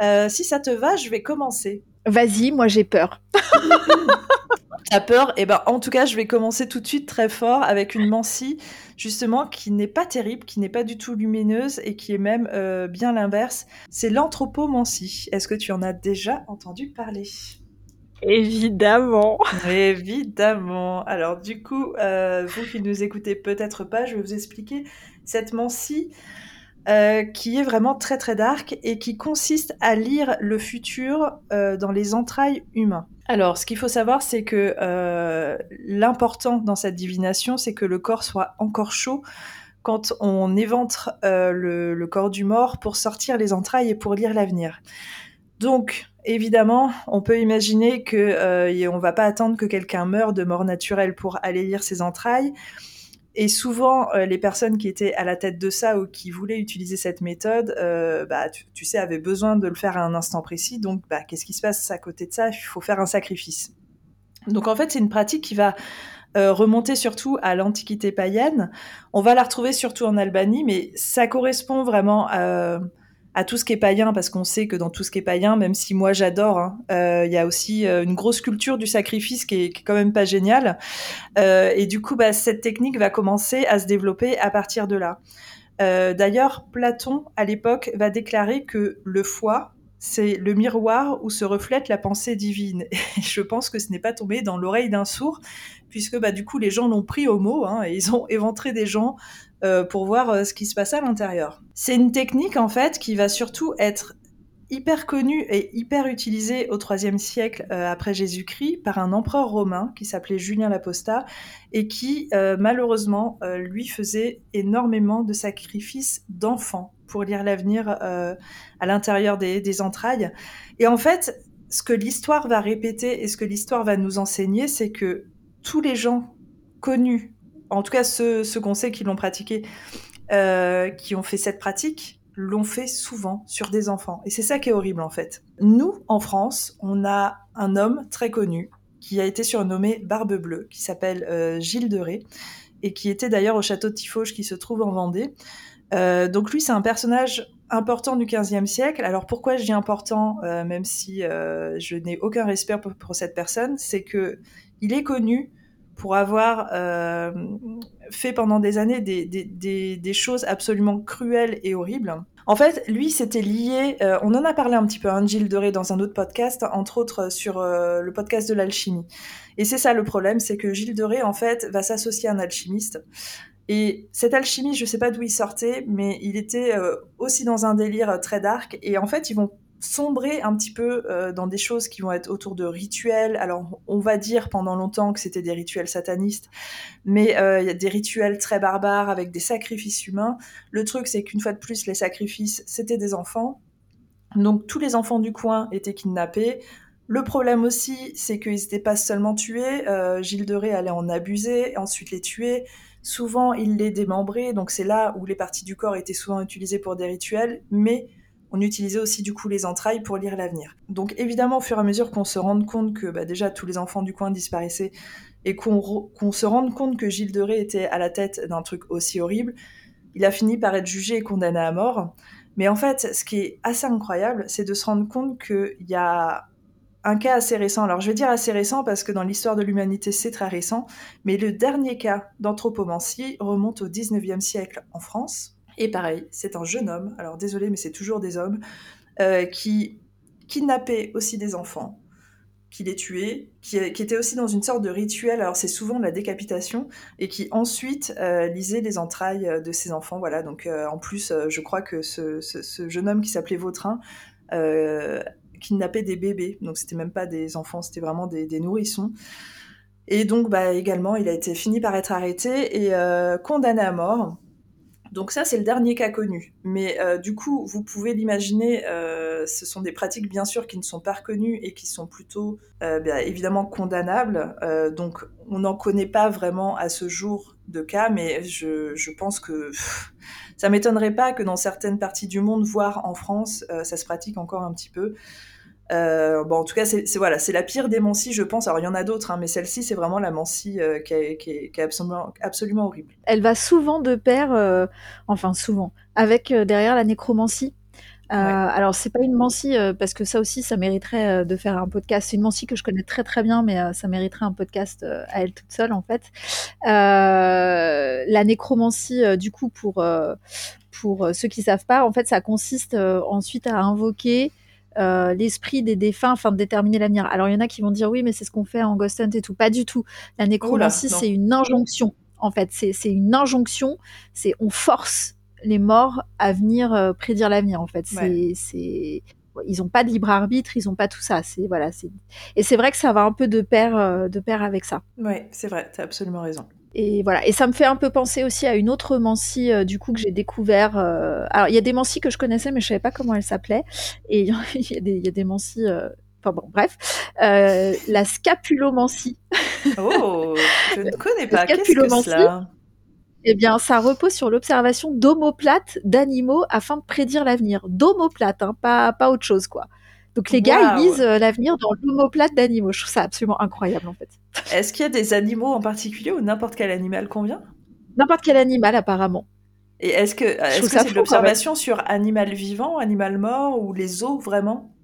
Euh, si ça te va, je vais commencer. Vas-y, moi j'ai peur. T'as peur? Eh ben, en tout cas, je vais commencer tout de suite très fort avec une Mancy, justement, qui n'est pas terrible, qui n'est pas du tout lumineuse et qui est même euh, bien l'inverse. C'est l'anthropomancie. Est-ce que tu en as déjà entendu parler? Évidemment. Évidemment. Alors du coup, euh, vous qui ne nous écoutez peut-être pas, je vais vous expliquer cette mancie. Euh, qui est vraiment très très dark et qui consiste à lire le futur dans les entrailles humains. Alors, ce qu'il faut savoir, c'est que euh, l'important dans cette divination, c'est que le corps soit encore chaud quand on éventre euh, le, corps du mort pour sortir les entrailles et pour lire l'avenir. Donc, évidemment, on peut imaginer que euh, on va pas attendre que quelqu'un meure de mort naturelle pour aller lire ses entrailles. Et souvent, euh, les personnes qui étaient à la tête de ça ou qui voulaient utiliser cette méthode, euh, bah, tu, sais, avaient besoin de le faire à un instant précis. Donc, bah, qu'est-ce qui se passe à côté de ça? Il faut faire un sacrifice. Donc, en fait, c'est une pratique qui va euh, remonter surtout à l'Antiquité païenne. On va la retrouver surtout en Albanie, mais ça correspond vraiment à à tout ce qui est païen, parce qu'on sait que dans tout ce qui est païen, même si moi j'adore, hein, euh, il y a aussi euh, une grosse culture du sacrifice qui est, quand même pas géniale. Euh, et du coup, bah, cette technique va commencer à se développer à partir de là. D'ailleurs, Platon, à l'époque, va déclarer que le foie, c'est le miroir où se reflète la pensée divine. Et je pense que ce n'est pas tombé dans l'oreille d'un sourd, puisque bah, du coup, les gens l'ont pris au mot, hein, et ils ont éventré des gens pour voir euh, ce qui se passe à l'intérieur. C'est une technique en fait qui va surtout être hyper connue et hyper utilisée au IIIe siècle euh, après Jésus-Christ par un empereur romain qui s'appelait Julien l'Apostat et qui malheureusement lui faisait énormément de sacrifices d'enfants pour lire l'avenir à l'intérieur des entrailles. Et en fait, ce que l'histoire va répéter et ce que l'histoire va nous enseigner, c'est que tous les gens connus en tout cas ceux, qu'on sait qui l'ont pratiqué, euh, qui ont fait cette pratique, l'ont fait souvent sur des enfants. Et c'est ça qui est horrible en fait. Nous, en France, on a un homme très connu qui a été surnommé Barbe Bleue, qui s'appelle euh, Gilles de Ré, et qui était d'ailleurs au château de Tifauge qui se trouve en Vendée. Euh, donc lui, c'est un personnage important du XVe siècle. Alors pourquoi je dis important, même si je n'ai aucun respect pour, pour cette personne, c'est que il est connu pour avoir euh, fait pendant des années des, des, des, choses absolument cruelles et horribles. En fait, lui, c'était lié, euh, on en a parlé un petit peu, hein, Gilles Doré, dans un autre podcast, entre autres sur euh, le podcast de l'alchimie. Et c'est ça le problème, c'est que Gilles Doré, en fait, va s'associer à un alchimiste. Et cette alchimie, je sais pas d'où il sortait, mais il était aussi dans un délire très dark. Et en fait, ils vont sombrer un petit peu euh, dans des choses qui vont être autour de rituels. Alors, on va dire pendant longtemps que c'était des rituels satanistes, mais euh, il y a des rituels très barbares avec des sacrifices humains. Le truc, c'est qu'une fois de plus, les sacrifices, c'était des enfants. Donc, tous les enfants du coin étaient kidnappés. Le problème aussi, c'est qu'ils n'étaient pas seulement tués. Euh, Gilles de Ré allait en abuser, ensuite les tuer. Souvent, il les démembrait. Donc, c'est là où les parties du corps étaient souvent utilisées pour des rituels. Mais on utilisait aussi du coup les entrailles pour lire l'avenir. Donc évidemment, au fur et à mesure qu'on se rende compte que bah, déjà tous les enfants du coin disparaissaient et qu'on se rende compte que Gilles de Ré était à la tête d'un truc aussi horrible, il a fini par être jugé et condamné à mort. Mais en fait, ce qui est assez incroyable, c'est de se rendre compte qu'il y a un cas assez récent. Alors je vais dire assez récent parce que dans l'histoire de l'humanité, c'est très récent, mais le dernier cas d'anthropomancie remonte au 19e siècle en France. Et pareil, c'est un jeune homme, alors désolé, mais c'est toujours des hommes, euh, qui kidnappait aussi des enfants, qui les tuait, qui, qui était aussi dans une sorte de rituel, alors c'est souvent la décapitation, et qui ensuite euh, lisait les entrailles de ses enfants. Voilà, donc euh, en plus, euh, je crois que ce, jeune homme qui s'appelait Vautrin euh, kidnappait des bébés, donc c'était même pas des enfants, c'était vraiment des, nourrissons. Et donc, bah, également, il a été fini par être arrêté et euh, condamné à mort. Donc ça, c'est le dernier cas connu. Mais euh, du coup, vous pouvez l'imaginer, euh, ce sont des pratiques bien sûr qui ne sont pas reconnues et qui sont plutôt euh, évidemment condamnables. Donc on n'en connaît pas vraiment à ce jour de cas, mais je, pense que pff, ça m'étonnerait pas que dans certaines parties du monde, voire en France, ça se pratique encore un petit peu. Euh, bon, en tout cas, c'est voilà, c'est la pire des mancies, je pense. Alors, il y en a d'autres, hein, mais celle-ci, c'est vraiment la mancie euh, qui, est, qui, est, qui, est, absolument, absolument horrible. Elle va souvent de pair, euh, enfin souvent, avec derrière la nécromancie. Ouais. Alors, c'est pas une mancie, euh, parce que ça aussi, ça mériterait de faire un podcast. C'est une mancie que je connais très très bien, mais ça mériterait un podcast à elle toute seule, en fait. la nécromancie, du coup, pour, pour ceux qui savent pas, en fait, ça consiste ensuite à invoquer euh, l'esprit des défunts afin de déterminer l'avenir. Alors il y en a qui vont dire oui, mais c'est ce qu'on fait en Ghost Hunt et tout. Pas du tout. La nécromancie, c'est une injonction. En fait, c'est une injonction. C'est on force les morts à venir euh, prédire l'avenir. En fait, ouais. c'est ils n'ont pas de libre arbitre, ils n'ont pas tout ça. C'est voilà, c'est et c'est vrai que ça va un peu de pair euh, de pair avec ça. Oui, c'est vrai. Tu as absolument raison. Et voilà. Et ça me fait un peu penser aussi à une autre mancie euh, du coup que j'ai découvert. Euh... Alors il y a des mancies que je connaissais, mais je savais pas comment elles s'appelaient. Et il y, a des, il y a des mancies. Euh... Enfin bon, bref, euh, la scapulomancie. Oh, je ne connais pas. Qu'est-ce que cela? eh bien, ça repose sur l'observation d'omoplates d'animaux afin de prédire l'avenir. D'omoplates, hein, pas, pas autre chose, quoi. Donc les gars, ils lisent euh, l'avenir dans l'omoplate d'animaux. Je trouve ça absolument incroyable, en fait. Est-ce qu'il y a des animaux en particulier ou n'importe quel animal convient N'importe quel animal, apparemment. Et est-ce que est-ce que c'est l'observation sur animal vivant, animal mort ou les os vraiment?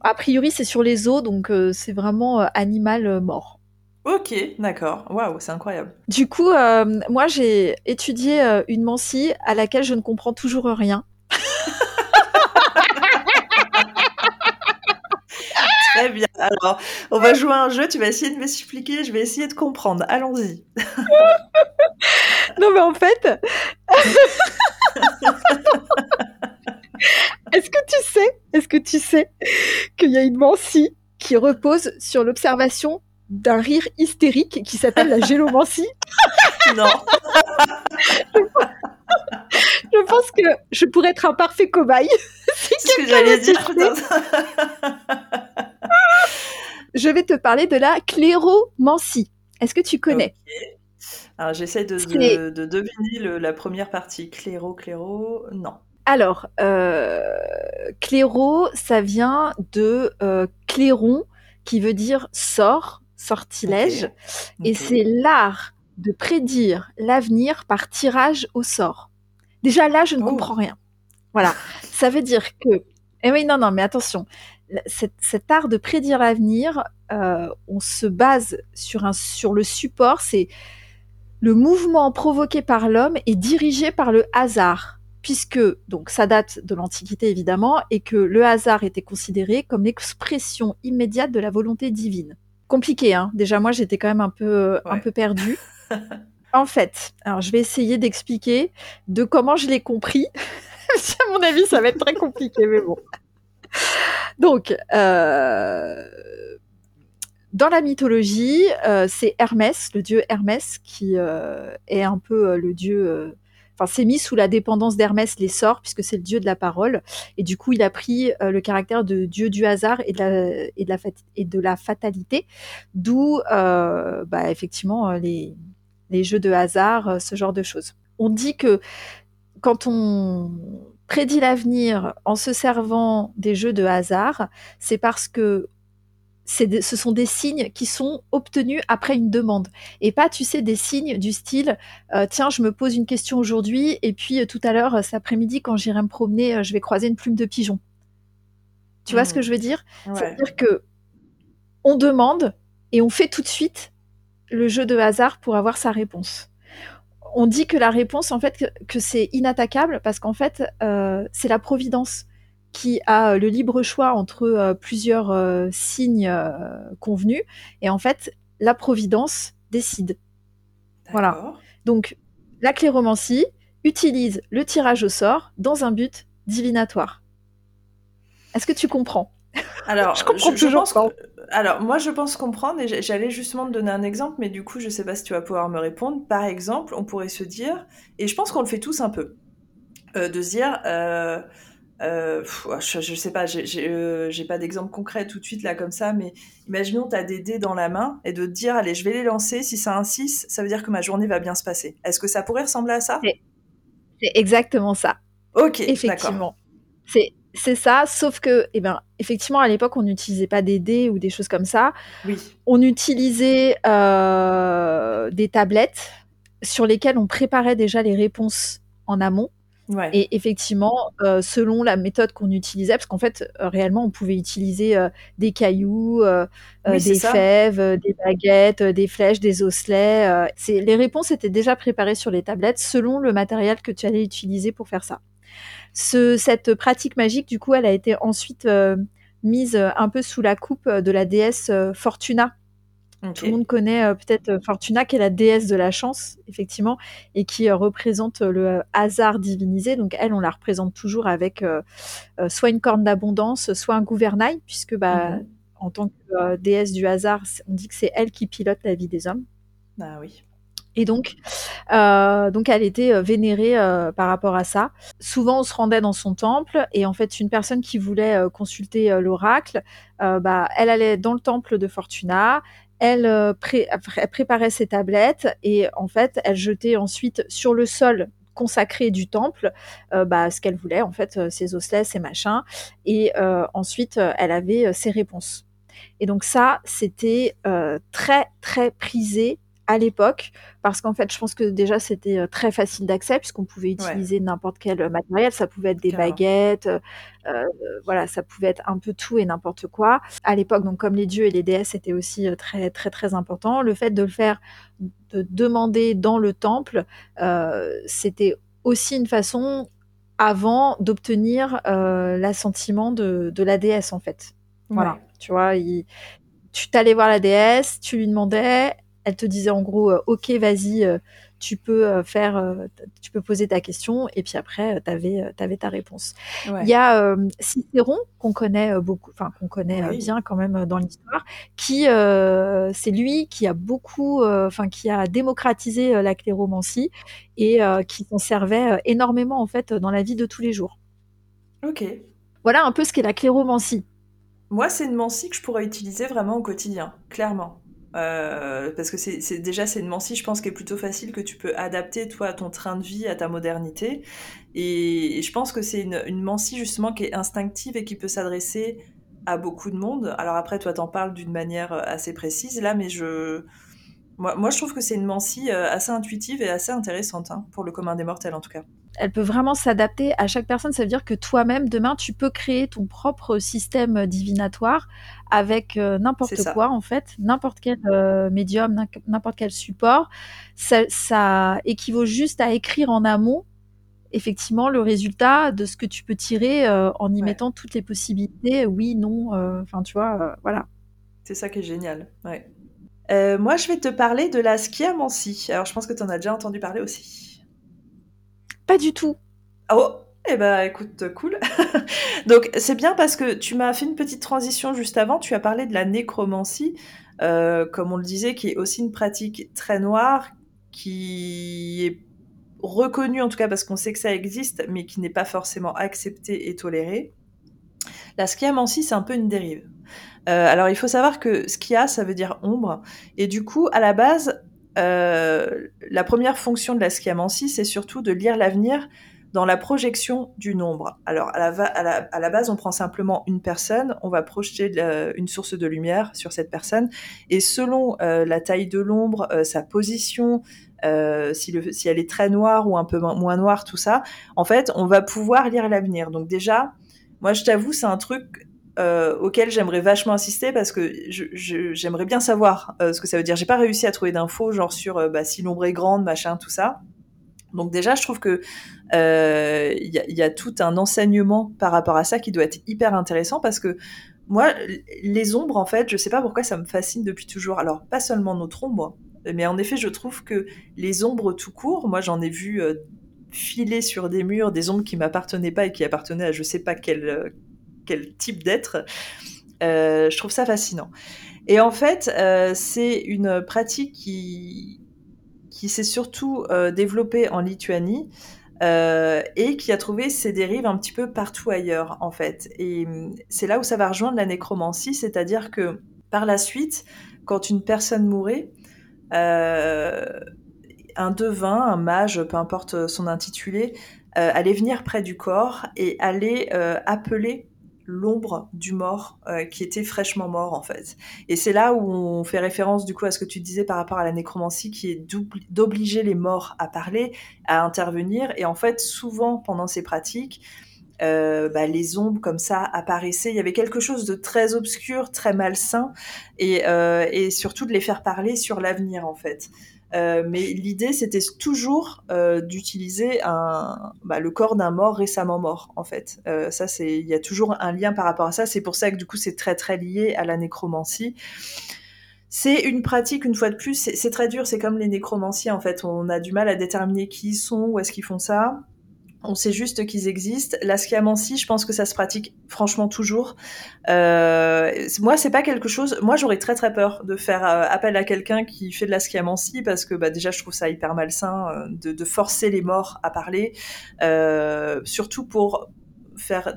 A priori, c'est sur les os, donc euh, c'est vraiment euh, animal mort. Ok, d'accord. Waouh, c'est incroyable. Du coup, euh, moi, j'ai étudié une mancie à laquelle je ne comprends toujours rien. Très bien. Alors, on va jouer à un jeu. Tu vas essayer de m'expliquer. Je vais essayer de comprendre. Allons-y. non, mais en fait. est-ce que tu sais, est-ce que tu sais qu'il y a une mancie qui repose sur l'observation d'un rire hystérique qui s'appelle la gélomancie. non. je pense que je pourrais être un parfait cobaye. si C'est ce que j'allais dire. je vais te parler de la cléromancie. Est-ce que tu connais? Okay. Alors j'essaie de, de, de, deviner le, la première partie. Cléro, cléro, non. Alors, euh, cléro, ça vient de euh, clairon, qui veut dire sort, sortilège, okay. Okay. et c'est l'art de prédire l'avenir par tirage au sort. Déjà là, je ne oh. comprends rien. Voilà, ça veut dire que... Eh oui, non, non, mais attention, cet, cet art de prédire l'avenir, euh, on se base sur, un, sur le support, c'est le mouvement provoqué par l'homme et dirigé par le hasard puisque donc ça date de l'Antiquité évidemment et que le hasard était considéré comme l'expression immédiate de la volonté divine compliqué. Hein. Déjà, moi, j'étais quand même un peu, ouais. un peu perdue. en fait, alors je vais essayer d'expliquer de comment je l'ai compris. à mon avis, ça va être très compliqué, mais bon. Donc, euh, dans la mythologie, euh, c'est Hermès, le dieu Hermès, qui euh, est un peu le dieu enfin, s'est mis sous la dépendance d'Hermès les sorts, puisque c'est le dieu de la parole. Et du coup, il a pris le caractère de dieu du hasard et de la, fatalité, d'où bah, effectivement les jeux de hasard, ce genre de choses. On dit que quand on prédit l'avenir en se servant des jeux de hasard, c'est parce que ce sont des signes qui sont obtenus après une demande et pas, tu sais, des signes du style euh, tiens, je me pose une question aujourd'hui et puis euh, tout à l'heure, cet après-midi, quand j'irai me promener, euh, je vais croiser une plume de pigeon. Tu mmh. vois ce que je veux dire? Ouais. C'est-à-dire que on demande et on fait tout de suite le jeu de hasard pour avoir sa réponse. On dit que la réponse, en fait, que, que c'est inattaquable parce qu'en fait, euh, c'est la providence qui a le libre choix entre plusieurs signes convenus. Et en fait, la Providence décide. Voilà. Donc, la cléromancie utilise le tirage au sort dans un but divinatoire. Est-ce que tu comprends? Alors, je comprends toujours Alors, moi, je pense comprendre, et j'allais justement te donner un exemple, mais du coup, je sais pas si tu vas pouvoir me répondre. Par exemple, on pourrait se dire, et je pense qu'on le fait tous un peu, euh, de se dire, euh, euh, je, je, sais pas, j'ai pas d'exemple concret tout de suite là comme ça, mais imaginons tu as des dés dans la main et de te dire, allez, je vais les lancer, si ça insiste, ça veut dire que ma journée va bien se passer. Est-ce que ça pourrait ressembler à ça? C'est exactement ça. Ok, effectivement. C'est c'est ça, sauf que, eh ben, effectivement, à l'époque, on n'utilisait pas des dés ou des choses comme ça. Oui. On utilisait euh, des tablettes sur lesquelles on préparait déjà les réponses en amont. Ouais. Et effectivement, euh, selon la méthode qu'on utilisait, parce qu'en fait, euh, réellement, on pouvait utiliser euh, des cailloux, Oui, des fèves, des baguettes, des flèches, des osselets. les réponses étaient déjà préparées sur les tablettes selon le matériel que tu allais utiliser pour faire ça. Ce- cette pratique magique, du coup, elle a été ensuite euh, mise euh, un peu sous la coupe euh, de la déesse Fortuna. Tout le monde connaît euh, peut-être Fortuna, qui est la déesse de la chance, effectivement, et qui euh, représente le euh, hasard divinisé. Donc elle, on la représente toujours avec soit une corne d'abondance, soit un gouvernail, puisque bah, Mhm. en tant que déesse du hasard, on dit que c'est elle qui pilote la vie des hommes. Ah oui. Et donc, euh, donc elle était euh, vénérée euh, par rapport à ça. Souvent, on se rendait dans son temple et en fait, une personne qui voulait consulter l'oracle, bah, elle allait dans le temple de Fortuna. Elle, pré- elle préparait ses tablettes et en fait, elle jetait ensuite sur le sol consacré du temple bah, ce qu'elle voulait, en fait, ses osselets, ses machins. Et ensuite, elle avait ses réponses. Et donc ça, c'était très, très prisé à l'époque, parce qu'en fait, je pense que déjà, c'était euh, très facile d'accès, puisqu'on pouvait Ouais. utiliser n'importe quel matériel. Ça pouvait être des Carrément. baguettes, euh, euh, voilà, ça pouvait être un peu tout et n'importe quoi. À l'époque, donc comme les dieux et les déesses étaient aussi euh, très, très, très importants, le fait de le faire, de demander dans le temple, euh, c'était aussi une façon avant d'obtenir euh, l'assentiment de, de la déesse, en fait. Voilà, Ouais. tu vois, il- tu t'allais voir la déesse, tu lui demandais, elle te disait en gros, euh, ok, vas-y, euh, tu peux euh, faire, tu peux poser ta question, et puis après, tu avais, ta réponse. Ouais. Il y a euh, Cicéron qu'on connaît beaucoup, enfin qu'on connaît Oui. bien quand même dans l'histoire, qui euh, c'est lui qui a beaucoup, euh, enfin qui a démocratisé la cléromancie et qui s'en servait énormément en fait dans la vie de tous les jours. Ok. Voilà un peu ce qu'est la cléromancie. Moi, c'est une mancie que je pourrais utiliser vraiment au quotidien, clairement. Euh, parce que c'est déjà c'est une mancie, je pense, qui est plutôt facile que tu peux adapter toi à ton train de vie, à ta modernité. Et, je pense que c'est une, une justement qui est instinctive et qui peut s'adresser à beaucoup de monde. Alors après, toi, t'en parles d'une manière euh, assez précise là, mais je moi, moi je trouve que c'est une mancie euh, assez intuitive et assez intéressante hein, pour le commun des mortels en tout cas. Elle peut vraiment s'adapter à chaque personne. Ça veut dire que toi-même, demain, tu peux créer ton propre système divinatoire avec euh, n'importe ça. quoi, en fait, n'importe quel euh, médium, n'im- n'importe quel support. Ça, ça équivaut juste à écrire en amont, effectivement, le résultat de ce que tu peux tirer euh, en y Ouais. mettant toutes les possibilités, oui, non, enfin, tu vois, voilà. C'est ça qui est génial. Ouais. Moi, je vais te parler de la skiamancie. Alors, je pense que tu en as déjà entendu parler aussi. Du tout. Oh, eh ben, écoute, cool. Donc, c'est bien parce que tu m'as fait une petite transition juste avant. Tu as parlé de la nécromancie, euh, comme on le disait, qui est aussi une pratique très noire, qui est reconnue en tout cas parce qu'on sait que ça existe, mais qui n'est pas forcément acceptée et tolérée. La skiamancie, c'est un peu une dérive. Euh, alors, il faut savoir que skia, ça veut dire ombre. Et du coup, à la base, euh, la première fonction de la skiamancie, c'est surtout de lire l'avenir dans la projection du nombre. Alors, à la, base, on prend simplement une personne, on va projeter une source de lumière sur cette personne, et selon euh, la taille de l'ombre, euh, sa position, si, le, si elle est très noire ou un peu moins noire, tout ça, en fait, on va pouvoir lire l'avenir. Donc déjà, moi, je t'avoue, c'est un truc euh, auquel j'aimerais vachement insister parce que j'aimerais bien savoir euh, ce que ça veut dire. J'ai pas réussi à trouver d'infos genre sur euh, bah, si l'ombre est grande, machin, tout ça. Donc déjà, je trouve que il euh, y, y, a tout un enseignement par rapport à ça qui doit être hyper intéressant parce que moi, les ombres, en fait, je sais pas pourquoi ça me fascine depuis toujours. Alors, pas seulement notre ombre, mais en effet, je trouve que les ombres tout court, moi j'en ai vu filer sur des murs des ombres qui m'appartenaient pas et qui appartenaient à je sais pas quel, euh, quel type d'être. Euh, je trouve ça fascinant. Et en fait, c'est une pratique qui, qui s'est surtout développée en Lituanie. et qui a trouvé ses dérives un petit peu partout ailleurs, en fait. Et hum, c'est là où ça va rejoindre la nécromancie, c'est-à-dire que par la suite, quand une personne mourait, euh, un devin, un mage, peu importe son intitulé, euh, allait venir près du corps et allait euh, appeler l'ombre du mort qui était fraîchement mort en fait. Et c'est là où on fait référence du coup à ce que tu disais par rapport à la nécromancie qui est d'obliger les morts à parler, à intervenir. Et en fait, souvent pendant ces pratiques, euh, bah, les ombres comme ça apparaissaient. Il y avait quelque chose de très obscur, très malsain, et, euh, et surtout de les faire parler sur l'avenir en fait. Euh, mais l'idée, c'était toujours euh, d'utiliser un, bah, le corps d'un mort récemment mort, en fait. Euh, ça, c'est, il y a toujours un lien par rapport à ça. C'est pour ça que du coup, c'est très très lié à la nécromancie. C'est une pratique, une fois de plus, c'est très dur. C'est comme les nécromanciens, en fait. On a du mal à déterminer qui ils sont, où est-ce qu'ils font ça. On sait juste qu'ils existent. La schiamancie, je pense que ça se pratique franchement toujours. Euh, moi, c'est pas quelque chose. Moi, j'aurais très très peur de faire euh, appel à quelqu'un qui fait de la schiamancie parce que bah, déjà, je trouve ça hyper malsain euh, de, de, forcer les morts à parler, euh, surtout pour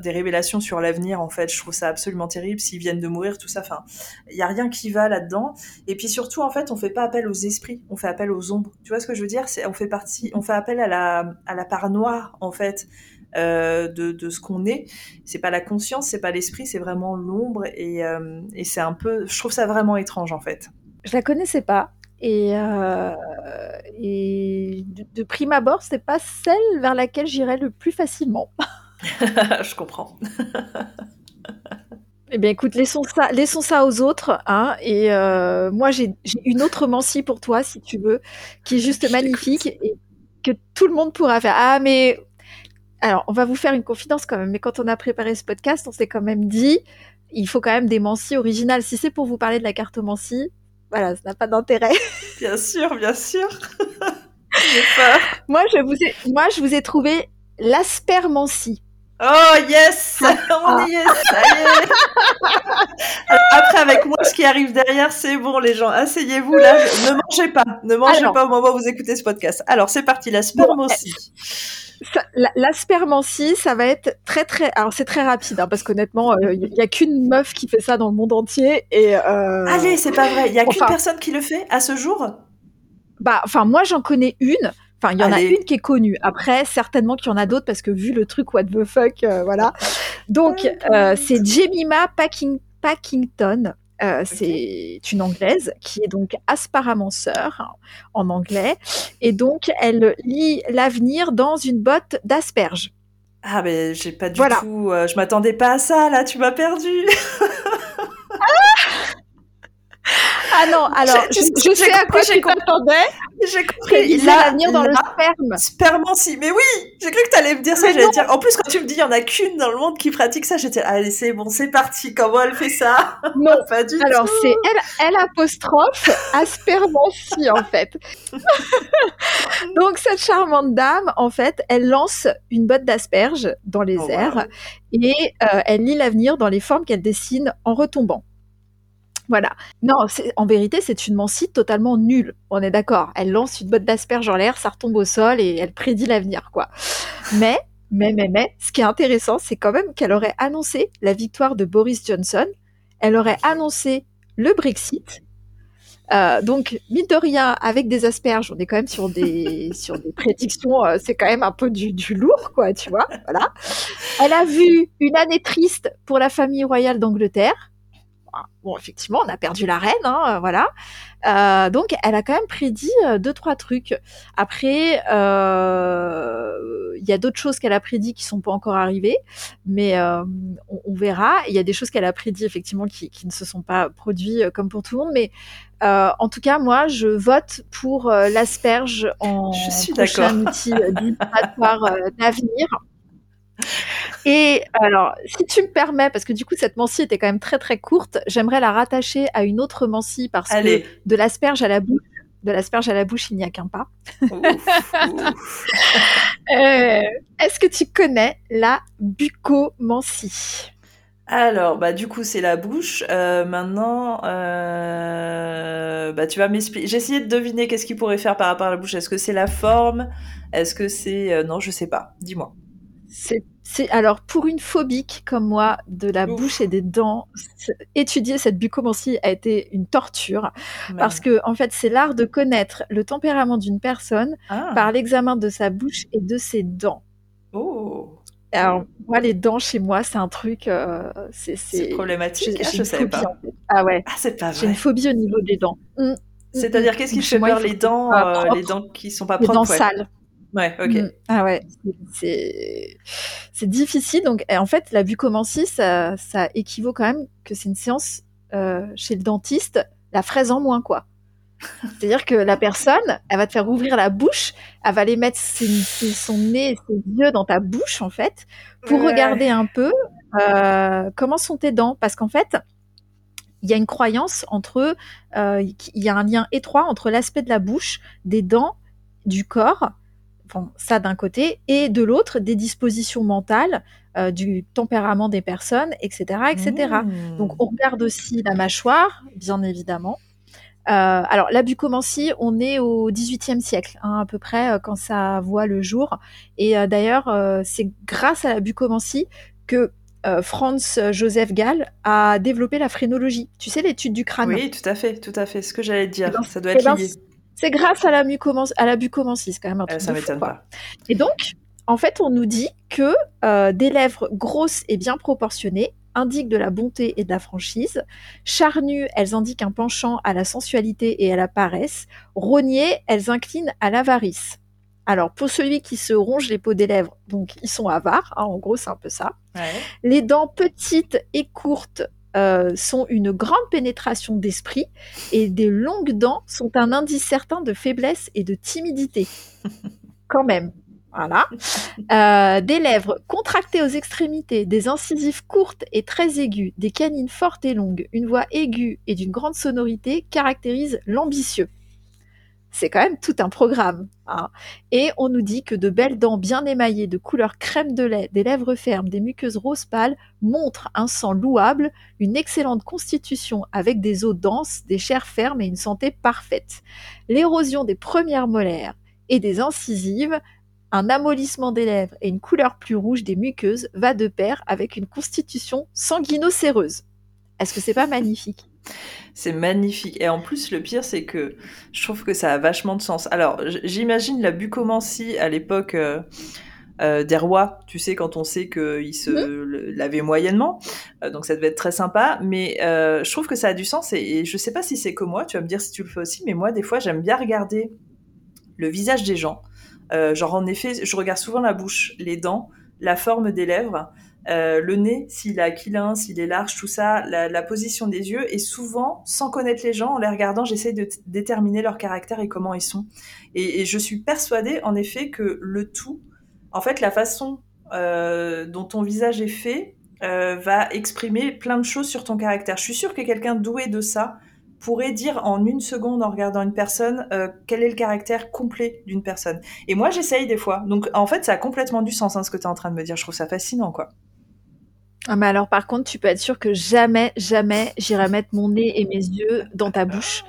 des révélations sur l'avenir, en fait, je trouve ça absolument terrible. S'ils viennent de mourir, tout ça, enfin, il y a rien qui va là-dedans. Et puis surtout, en fait, on fait pas appel aux esprits, on fait appel aux ombres. Tu vois ce que je veux dire? C'est on fait partie, on fait appel à la à la part noire, en fait. Euh, de, de, ce qu'on est. C'est pas la conscience, c'est pas l'esprit, c'est vraiment l'ombre et, euh, et c'est un peu. Je trouve ça vraiment étrange en fait. Je la connaissais pas et, euh, et de, de, prime abord, c'est pas celle vers laquelle j'irais le plus facilement. je comprends. Eh bien, écoute, laissons ça, laissons ça aux autres. Hein, et euh, moi, j'ai une autre Mancy pour toi, si tu veux, qui est juste magnifique et que tout le monde pourra faire. Ah, mais alors, on va vous faire une confidence quand même. Mais quand on a préparé ce podcast, on s'est quand même dit, il faut quand même des Mancy originales. Si c'est pour vous parler de la cartomancie, voilà, ça n'a pas d'intérêt. Bien sûr, bien sûr. J'ai peur. Moi, je vous ai, moi, je vous ai trouvé l'aspermancie. Oh yes On y est, ça y est Après, avec moi, ce qui arrive derrière, c'est bon, les gens, asseyez-vous là, ne mangez pas, ne mangez pas au moment où vous écoutez ce podcast. Alors, c'est parti, la spermancie. la, spermancie, ça va être très très. Alors c'est très rapide hein, parce qu'honnêtement, il euh, n'y a qu'une meuf qui fait ça dans le monde entier et. Euh... Allez, c'est pas vrai. Il y a qu'une personne qui le fait à ce jour? Bah, enfin moi j'en connais une. Enfin, il y en a une qui est connue. Après, certainement qu'il y en a d'autres parce que vu le truc what the fuck, euh, voilà. Donc, euh, c'est Jemima Packington. Euh, c'est une anglaise qui est donc asparamonceur en anglais et donc elle lit l'avenir dans une botte d'asperges. Ah mais j'ai pas du tout, je m'attendais pas à ça là, tu m'as perdu. Ah non, alors je, je sais à quoi tu t'attendais. J'ai compris. Il a l'avenir dans le sperme. Spermancie. Mais oui, j'ai cru que tu allais me dire ça. J'allais dire. En plus, quand tu me dis, il y en a qu'une dans le monde qui pratique ça, j'étais, allez, c'est bon, c'est parti. Comment elle fait ça? Non, pas du alors, tout. Alors c'est elle, elle apostrophe aspermancie en fait. Donc cette charmante dame, en fait, elle lance une botte d'asperges dans les oh, airs et euh, elle lit l'avenir dans les formes qu'elle dessine en retombant. Voilà. Non, en vérité, c'est une mancie totalement nulle. On est d'accord. Elle lance une botte d'asperges en l'air, ça retombe au sol et elle prédit l'avenir, quoi. Mais, mais, mais, mais, ce qui est intéressant, c'est quand même qu'elle aurait annoncé la victoire de Boris Johnson. Elle aurait annoncé le Brexit. Euh, donc, mine de rien, avec des asperges, on est quand même sur des, sur des prédictions, euh, c'est quand même un peu du, du lourd, quoi, tu vois. Voilà. Elle a vu une année triste pour la famille royale d'Angleterre Bon, effectivement, on a perdu la reine, hein, voilà. Euh, donc, elle a quand même prédit euh, deux trois trucs. Après, il y a d'autres choses qu'elle a prédit qui sont pas encore arrivées, mais on, verra. Il y a des choses qu'elle a prédit effectivement qui, qui, ne se sont pas produites comme pour tout le monde, mais en tout cas, moi, je vote pour l'asperge en prochain outil d'avenir. Et alors, si tu me permets, parce que du coup, cette Mancy était quand même très très courte, j'aimerais la rattacher à une autre Mancy parce que de l'asperge à la bouche, de l'asperge à la bouche, il n'y a qu'un pas. Euh, est-ce que tu connais la bucomancie alors, bah du coup, c'est la bouche. Euh, maintenant, euh, bah tu vas m'expliquer. J'ai essayé de deviner qu'est-ce qu'il pourrait faire par rapport à la bouche. Est-ce que c'est la forme? Est-ce que c'est non Je sais pas. Dis-moi. C'est alors pour une phobique comme moi de la bouche et des dents, étudier cette bucomancie a été une torture parce que en fait c'est l'art de connaître le tempérament d'une personne ah. par l'examen de sa bouche et de ses dents. Oh. Alors moi les dents chez moi c'est un truc euh, c'est problématique. Ah, je savais pas. Ah ouais. Ah c'est pas vrai. J'ai une phobie au niveau des dents. Mmh, mmh, C'est-à-dire qu'est-ce qui fait peur les dents euh, les dents qui sont pas propres Les dents sales. Ouais, ok. Mm. Ah ouais, c'est c'est difficile. Donc, en fait, la bucomancie, ça, ça équivaut quand même que c'est une séance euh, chez le dentiste, la fraise en moins, quoi. C'est-à-dire que la personne, elle va te faire ouvrir la bouche, elle va aller mettre son nez et ses yeux dans ta bouche, en fait, pour regarder un peu euh, comment sont tes dents. Parce qu'en fait, il y a une croyance entre, euh, il y a un lien étroit entre l'aspect de la bouche, des dents, du corps ça d'un côté, et de l'autre, des dispositions mentales, euh, du tempérament des personnes, etc. etc. Mmh. Donc on regarde aussi la mâchoire, bien évidemment. Euh, alors la bucomancie, on est au XVIIIe siècle, hein, à peu près, euh, quand ça voit le jour. Et d'ailleurs, c'est grâce à la bucomancie que Franz Joseph Gall a développé la phrénologie. Tu sais, l'étude du crâne. Oui, tout à fait, tout à fait. Ce que j'allais dire, eh ben, ça doit être eh ben, lié. C'est grâce à la, à la c'est quand même un euh, truc Ça m'étonne pas. Et donc, en fait, on nous dit que euh, des lèvres grosses et bien proportionnées indiquent de la bonté et de la franchise. Charnues, elles indiquent un penchant à la sensualité et à la paresse. Rognées, elles inclinent à l'avarice. Alors, pour celui qui se ronge les peaux des lèvres, donc ils sont avares, hein, en gros, c'est un peu ça. Les dents petites et courtes euh, sont une grande pénétration d'esprit et des longues dents sont un indice certain de faiblesse et de timidité. Quand même. Voilà. Euh, des lèvres contractées aux extrémités, des incisives courtes et très aiguës, des canines fortes et longues, une voix aiguë et d'une grande sonorité caractérisent l'ambitieux c'est quand même tout un programme. Hein. Et on nous dit que de belles dents bien émaillées de couleur crème de lait, des lèvres fermes, des muqueuses rose pâle montrent un sang louable, une excellente constitution avec des os denses, des chairs fermes et une santé parfaite. L'érosion des premières molaires et des incisives, un amollissement des lèvres et une couleur plus rouge des muqueuses va de pair avec une constitution sanguinocéreuse. Est-ce que c'est pas magnifique? C'est magnifique. Et en plus, le pire, c'est que je trouve que ça a vachement de sens. Alors, j'imagine la bucomancie à l'époque euh, euh, des rois, tu sais, quand on sait qu'ils se mmh. lavaient moyennement. Euh, donc, ça devait être très sympa. Mais je trouve que ça a du sens. Et, et je sais pas si c'est comme moi, tu vas me dire si tu le fais aussi. Mais moi, des fois, j'aime bien regarder le visage des gens. genre, en effet, je regarde souvent la bouche, les dents, la forme des lèvres. Euh, le nez, s'il est aquilin, s'il est large, tout ça, la, position des yeux, et souvent, sans connaître les gens, en les regardant, j'essaie de déterminer leur caractère et comment ils sont. Et, je suis persuadée, en effet, que le tout, en fait, la façon euh, dont ton visage est fait, euh, va exprimer plein de choses sur ton caractère. Je suis sûre que quelqu'un doué de ça pourrait dire en une seconde en regardant une personne quel est le caractère complet d'une personne. Et moi, j'essaye des fois. Donc, en fait, ça a complètement du sens, hein, ce que tu es en train de me dire. Je trouve ça fascinant, quoi. Ah mais alors par contre, tu peux être sûr que jamais, jamais j'irai mettre mon nez et mes yeux dans ta bouche,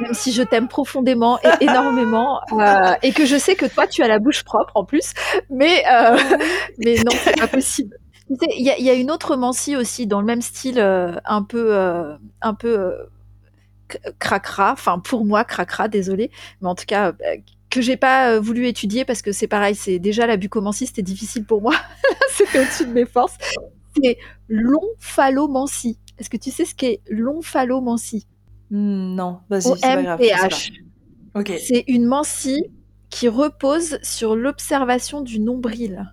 même si je t'aime profondément et énormément, euh, et que je sais que toi tu as la bouche propre en plus, mais euh, mais non, c'est pas possible. Il y, y, a une autre Mancie aussi dans le même style, euh, un peu un peu cracra, enfin pour moi cracra, désolé, mais en tout cas que j'ai pas voulu étudier parce que c'est pareil, c'est déjà la bucomancie, c'était difficile pour moi, c'était au-dessus de mes forces c'est l'omphalomancie. Est-ce que tu sais ce qu'est l'omphalomancie hmm, Non, vas-y, c'est pas grave. Ok. C'est une mancie qui repose sur l'observation du nombril.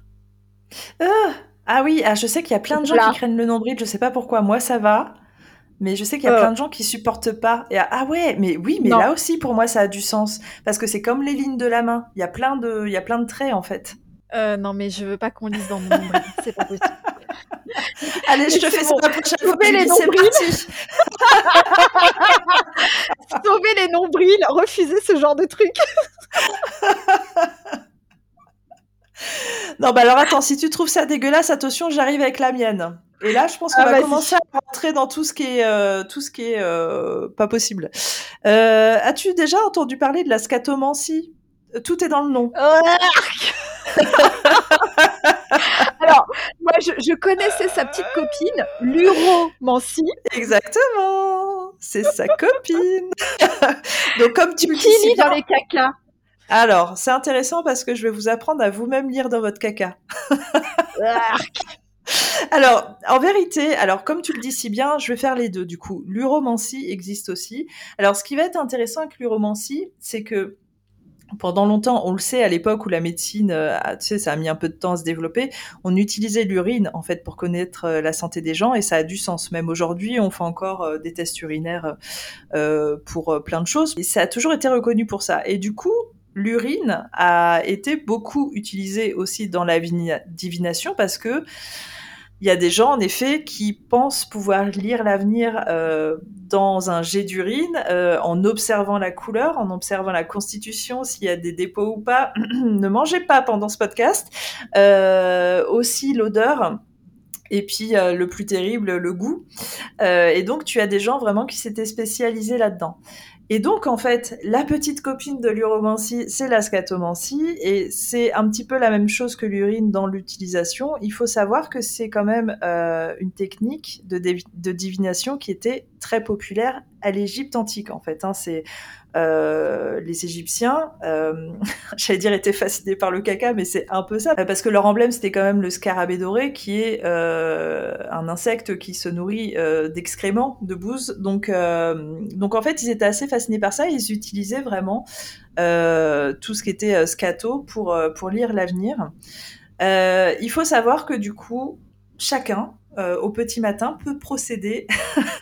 Ah, ah oui, ah, je sais qu'il y a plein de gens qui craignent le nombril, je sais pas pourquoi. Moi, ça va. Mais je sais qu'il y a euh. plein de gens qui supportent pas. Et, ah ouais, mais oui, mais là aussi pour moi ça a du sens parce que c'est comme les lignes de la main. Il y a plein de, il y a plein de traits en fait. Euh, non mais je veux pas qu'on lise dans mon nombril, c'est pas possible. Allez, je te fais ça la prochaine fois. les nombrils. Sauver les nombrils, refuser ce genre de truc. non, bah alors attends, si tu trouves ça dégueulasse, attention, j'arrive avec la mienne. Et là, je pense qu'on ah, va commencer à rentrer dans tout ce qui est, euh, tout ce qui est euh, pas possible. Euh, as-tu déjà entendu parler de la scatomancie Tout est dans le nom. Alors, moi, je, connaissais sa petite copine, l'uromancie. Exactement, c'est sa copine. Donc, comme tu le dis, dans les cacas. Alors, c'est intéressant parce que je vais vous apprendre à vous-même lire dans votre caca. Alors, en vérité, alors comme tu le dis si bien, je vais faire les deux du coup. L'uromancie existe aussi. Alors, ce qui va être intéressant avec l'uromancie, c'est que pendant longtemps, on le sait, à l'époque où la médecine, euh, tu sais, ça a mis un peu de temps à se développer, on utilisait l'urine en fait pour connaître euh, la santé des gens et ça a du sens. Même aujourd'hui, on fait encore euh, des tests urinaires pour plein de choses et ça a toujours été reconnu pour ça. Et du coup, l'urine a été beaucoup utilisée aussi dans la divination parce que il y a des gens, en effet, qui pensent pouvoir lire l'avenir euh, dans un jet d'urine, euh, en observant la couleur, en observant la constitution, s'il y a des dépôts ou pas. ne mangez pas pendant ce podcast. Euh, aussi l'odeur. Et puis le plus terrible, le goût. et donc tu as des gens vraiment qui s'étaient spécialisés là-dedans. Et donc, en fait, la petite copine de l'uromancie, c'est la scatomancie, et c'est un petit peu la même chose que l'urine dans l'utilisation. Il faut savoir que c'est quand même euh, une technique de, divination qui était très populaire à l'Égypte antique, en fait. Hein. Euh, les Égyptiens, euh, j'allais dire, étaient fascinés par le caca, mais c'est un peu ça, parce que leur emblème c'était quand même le scarabée doré, qui est euh, un insecte qui se nourrit euh, d'excréments, de bouse. Donc, euh, donc en fait, ils étaient assez fascinés par ça. Ils utilisaient vraiment tout ce qui était scato pour pour lire l'avenir. il faut savoir que du coup, chacun euh, au petit matin peut procéder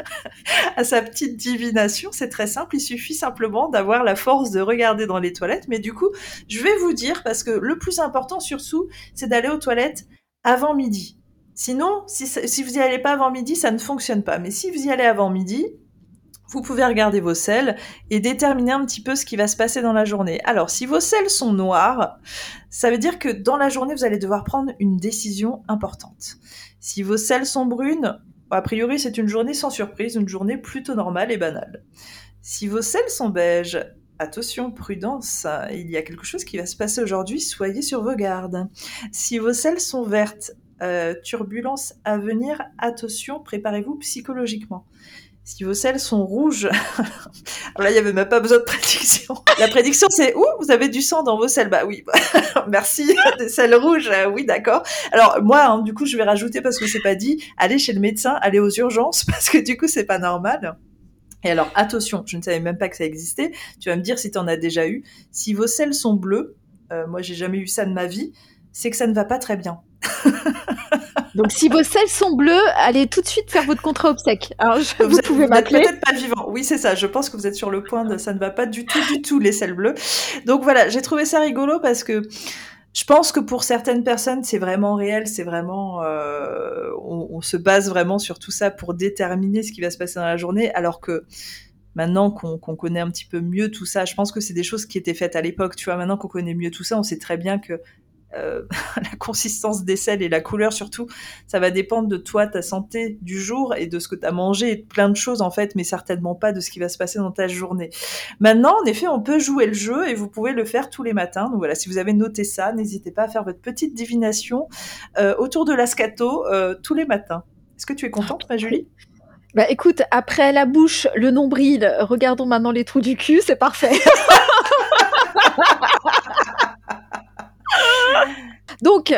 à sa petite divination. C'est très simple, il suffit simplement d'avoir la force de regarder dans les toilettes. Mais du coup, je vais vous dire, parce que le plus important surtout, c'est d'aller aux toilettes avant midi. Sinon, si, si vous n'y allez pas avant midi, ça ne fonctionne pas. Mais si vous y allez avant midi, vous pouvez regarder vos selles et déterminer un petit peu ce qui va se passer dans la journée. Alors, si vos selles sont noires, ça veut dire que dans la journée, vous allez devoir prendre une décision importante. Si vos selles sont brunes, a priori, c'est une journée sans surprise, une journée plutôt normale et banale. Si vos selles sont beiges, attention, prudence, il y a quelque chose qui va se passer aujourd'hui, soyez sur vos gardes. Si vos selles sont vertes, euh, turbulence à venir, attention, préparez-vous psychologiquement. Si vos selles sont rouges, là, il n'y avait même pas besoin de prédiction. La prédiction, c'est où vous avez du sang dans vos selles Bah oui, merci, des selles rouges, euh, oui, d'accord. Alors moi, hein, du coup, je vais rajouter parce que c'est pas dit, allez chez le médecin, allez aux urgences parce que du coup, c'est pas normal. Et alors, attention, je ne savais même pas que ça existait. Tu vas me dire si tu en as déjà eu. Si vos selles sont bleues, euh, moi, j'ai jamais eu ça de ma vie, c'est que ça ne va pas très bien. Donc, si vos selles sont bleues, allez tout de suite faire votre contrat obsèque. Alors, vous, pouvez m'appeler. Peut-être pas vivant. Oui, c'est ça. Je pense que vous êtes sur le point de ça ne va pas du tout, du tout les selles bleues. Donc voilà, j'ai trouvé ça rigolo parce que je pense que pour certaines personnes, c'est vraiment réel, c'est vraiment, euh, on, se base vraiment sur tout ça pour déterminer ce qui va se passer dans la journée, alors que maintenant qu'on connaît un petit peu mieux tout ça, je pense que c'est des choses qui étaient faites à l'époque. Tu vois, maintenant qu'on connaît mieux tout ça, on sait très bien que euh, la consistance des sels et la couleur surtout, ça va dépendre de toi, ta santé du jour et de ce que tu as mangé et de plein de choses en fait, mais certainement pas de ce qui va se passer dans ta journée. Maintenant, en effet, on peut jouer le jeu et vous pouvez le faire tous les matins. Donc voilà, si vous avez noté ça, n'hésitez pas à faire votre petite divination euh, autour de l'ascato euh, tous les matins. Est-ce que tu es contente, ma Julie? Bah écoute, après la bouche, le nombril, regardons maintenant les trous du cul, c'est parfait. Donc,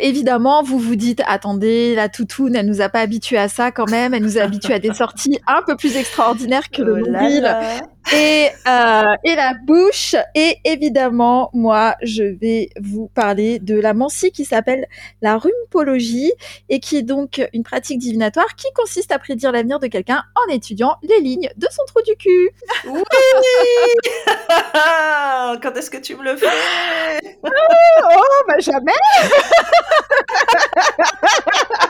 évidemment, vous vous dites, attendez, la toutoune, elle nous a pas habitués à ça quand même. Elle nous a habitués à des sorties un peu plus extraordinaires que le oh nombril et, euh, et la bouche. Et évidemment, moi, je vais vous parler de la mancie qui s'appelle la rumepologie et qui est donc une pratique divinatoire qui consiste à prédire l'avenir de quelqu'un en étudiant les lignes de son trou du cul. Oui Quand est-ce que tu me le fais? Oh, bah jamais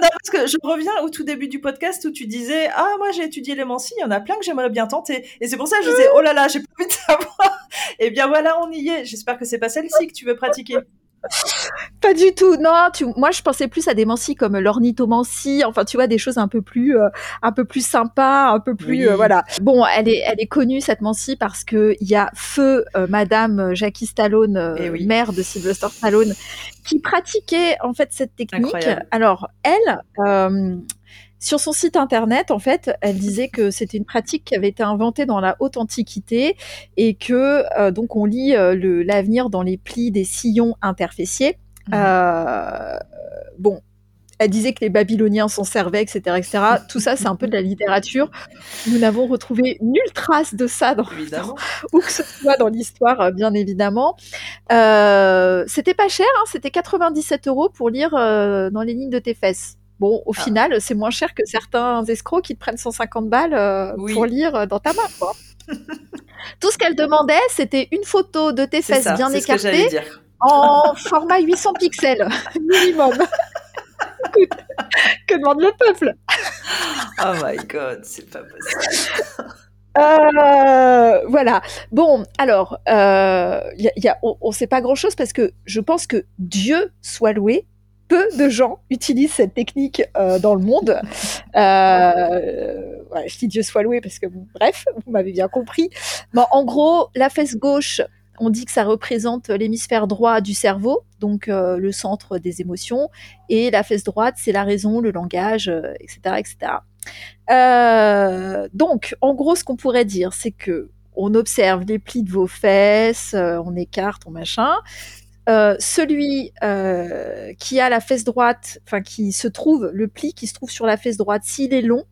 parce que je reviens au tout début du podcast où tu disais Ah, moi j'ai étudié les mancies, il y en a plein que j'aimerais bien tenter. Et c'est pour ça que je disais Oh là là, j'ai pas envie de savoir. Et eh bien voilà, on y est. J'espère que c'est pas celle-ci que tu veux pratiquer. Pas du tout. Non, tu, moi je pensais plus à des mancies comme l'ornithomancie, enfin tu vois des choses un peu plus euh, un peu plus sympas, un peu plus euh, voilà. Bon, elle est elle est connue cette mancie parce que il y a feu euh, madame Jackie Stallone, eh mère de Sylvester Stallone qui pratiquait en fait cette technique. Alors elle sur son site internet, en fait, elle disait que c'était une pratique qui avait été inventée dans la haute antiquité et que euh, donc on lit euh, l'avenir dans les plis des sillons interféciés. Mmh. Euh, bon, elle disait que les Babyloniens s'en servaient, etc., etc. Tout ça, c'est un peu de la littérature. Nous n'avons retrouvé nulle trace de ça dans, ou que ce soit dans l'histoire, bien évidemment. c'était pas cher, hein, c'était 97 euros pour lire dans les lignes de tes fesses. Bon, au ah. final, c'est moins cher que certains escrocs qui te prennent 150 balles euh, pour lire euh, dans ta main. Quoi. Tout ce qu'elle demandait, c'était une photo de tes fesses bien écartées en format 800 pixels minimum. que demande le peuple? Oh my god, c'est pas possible. Euh, voilà. Bon, alors, y on ne sait pas grand-chose parce que je pense que Dieu soit loué, peu de gens utilisent cette technique euh, dans le monde. Euh, je dis Dieu soit loué parce que, bref, vous m'avez bien compris. Bon, en gros, la fesse gauche, on dit que ça représente l'hémisphère droit du cerveau, donc euh, le centre des émotions, et la fesse droite, c'est la raison, le langage, etc., etc. donc, en gros, ce qu'on pourrait dire, c'est que on observe les plis de vos fesses, on écarte, on machin. Euh, celui euh, qui a la fesse droite, enfin qui se trouve, le pli qui se trouve sur la fesse droite, s'il est long,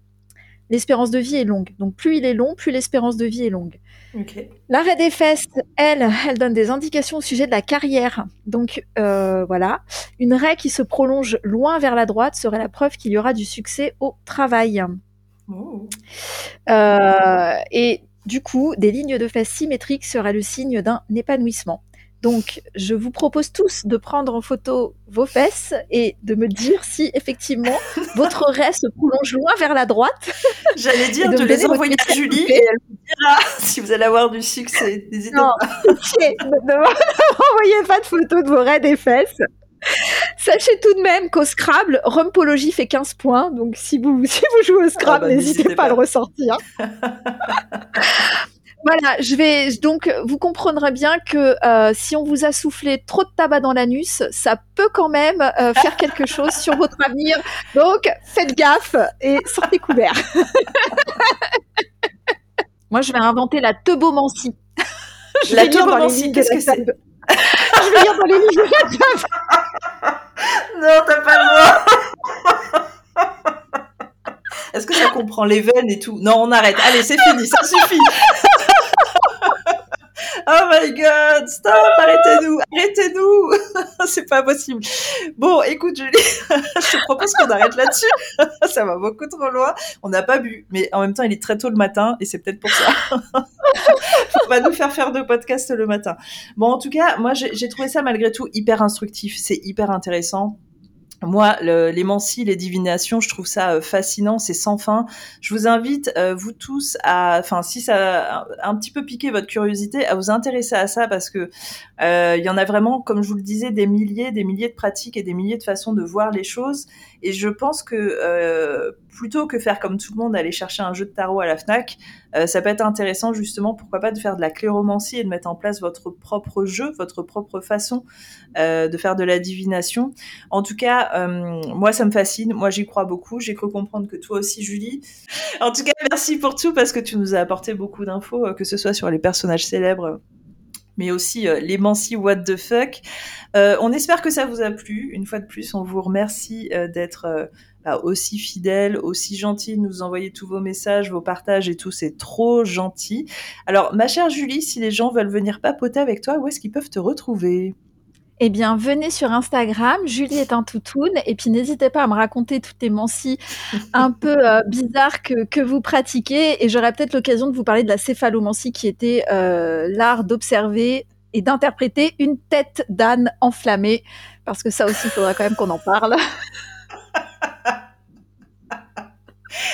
l'espérance de vie est longue. Donc plus il est long, plus l'espérance de vie est longue. L'arrêt des fesses, elle, elle donne des indications au sujet de la carrière. Donc euh, voilà, une raie qui se prolonge loin vers la droite serait la preuve qu'il y aura du succès au travail. Oh. et du coup, des lignes de fesses symétriques seraient le signe d'un épanouissement. Donc, je vous propose tous de prendre en photo vos fesses et de me dire si effectivement votre raie se prolonge loin vers la droite. J'allais dire de, les envoyer à Julie et elle vous dira si vous allez avoir du succès. N'hésitez pas. ne m'envoyez pas de photos de vos raies des fesses. Sachez tout de même qu'au Scrabble, Rumpologie fait 15 points. Donc si vous, si vous jouez au Scrabble, ah bah, n'hésitez pas, à le ressortir. Voilà, je vais donc vous comprendrez bien que euh, si on vous a soufflé trop de tabac dans l'anus, ça peut quand même euh, faire quelque chose sur votre avenir. Donc faites gaffe et sortez couverts. Moi, je vais inventer la teubomancie. la teubomancie, qu'est-ce que c'est Je vais lire dans les livres. non, t'as pas le droit. Est-ce que ça comprend les veines et tout? Non, on arrête. Allez, c'est fini, ça suffit. Oh my god, stop, arrêtez-nous, arrêtez-nous, c'est pas possible. Bon, écoute Julie, je te propose qu'on arrête là-dessus. ça va beaucoup trop loin. On n'a pas bu, mais en même temps, il est très tôt le matin et c'est peut-être pour ça. Faut pas nous faire faire de podcast le matin. Bon, en tout cas, moi, j'ai trouvé ça malgré tout hyper instructif. C'est hyper intéressant moi, le, les mancies, les divinations, je trouve ça euh, fascinant, c'est sans fin. Je vous invite, euh, vous tous, à, enfin, si ça a un petit peu piqué votre curiosité, à vous intéresser à ça parce que euh, il y en a vraiment, comme je vous le disais, des milliers, des milliers de pratiques et des milliers de façons de voir les choses. Et je pense que plutôt que faire comme tout le monde, aller chercher un jeu de tarot à la Fnac, ça peut être intéressant justement, pourquoi pas, de faire de la cléromancie et de mettre en place votre propre jeu, votre propre façon de faire de la divination. En tout cas, euh, moi, ça me fascine. Moi, j'y crois beaucoup. J'ai cru comprendre que toi aussi, Julie. En tout cas, merci pour tout parce que tu nous as apporté beaucoup d'infos, euh, que ce soit sur les personnages célèbres mais aussi euh, les What the fuck. Euh, on espère que ça vous a plu. Une fois de plus, on vous remercie euh, d'être bah, aussi fidèle, aussi gentil, de nous envoyer tous vos messages, vos partages et tout. C'est trop gentil. Alors, ma chère Julie, si les gens veulent venir papoter avec toi, où est-ce qu'ils peuvent te retrouver? Eh bien, venez sur Instagram, Julie est un toutoun, et puis n'hésitez pas à me raconter toutes les mancies un peu bizarres que, vous pratiquez, et j'aurai peut-être l'occasion de vous parler de la céphalomancie, qui était l'art d'observer et d'interpréter une tête d'âne enflammée, parce que ça aussi, il faudra quand même qu'on en parle.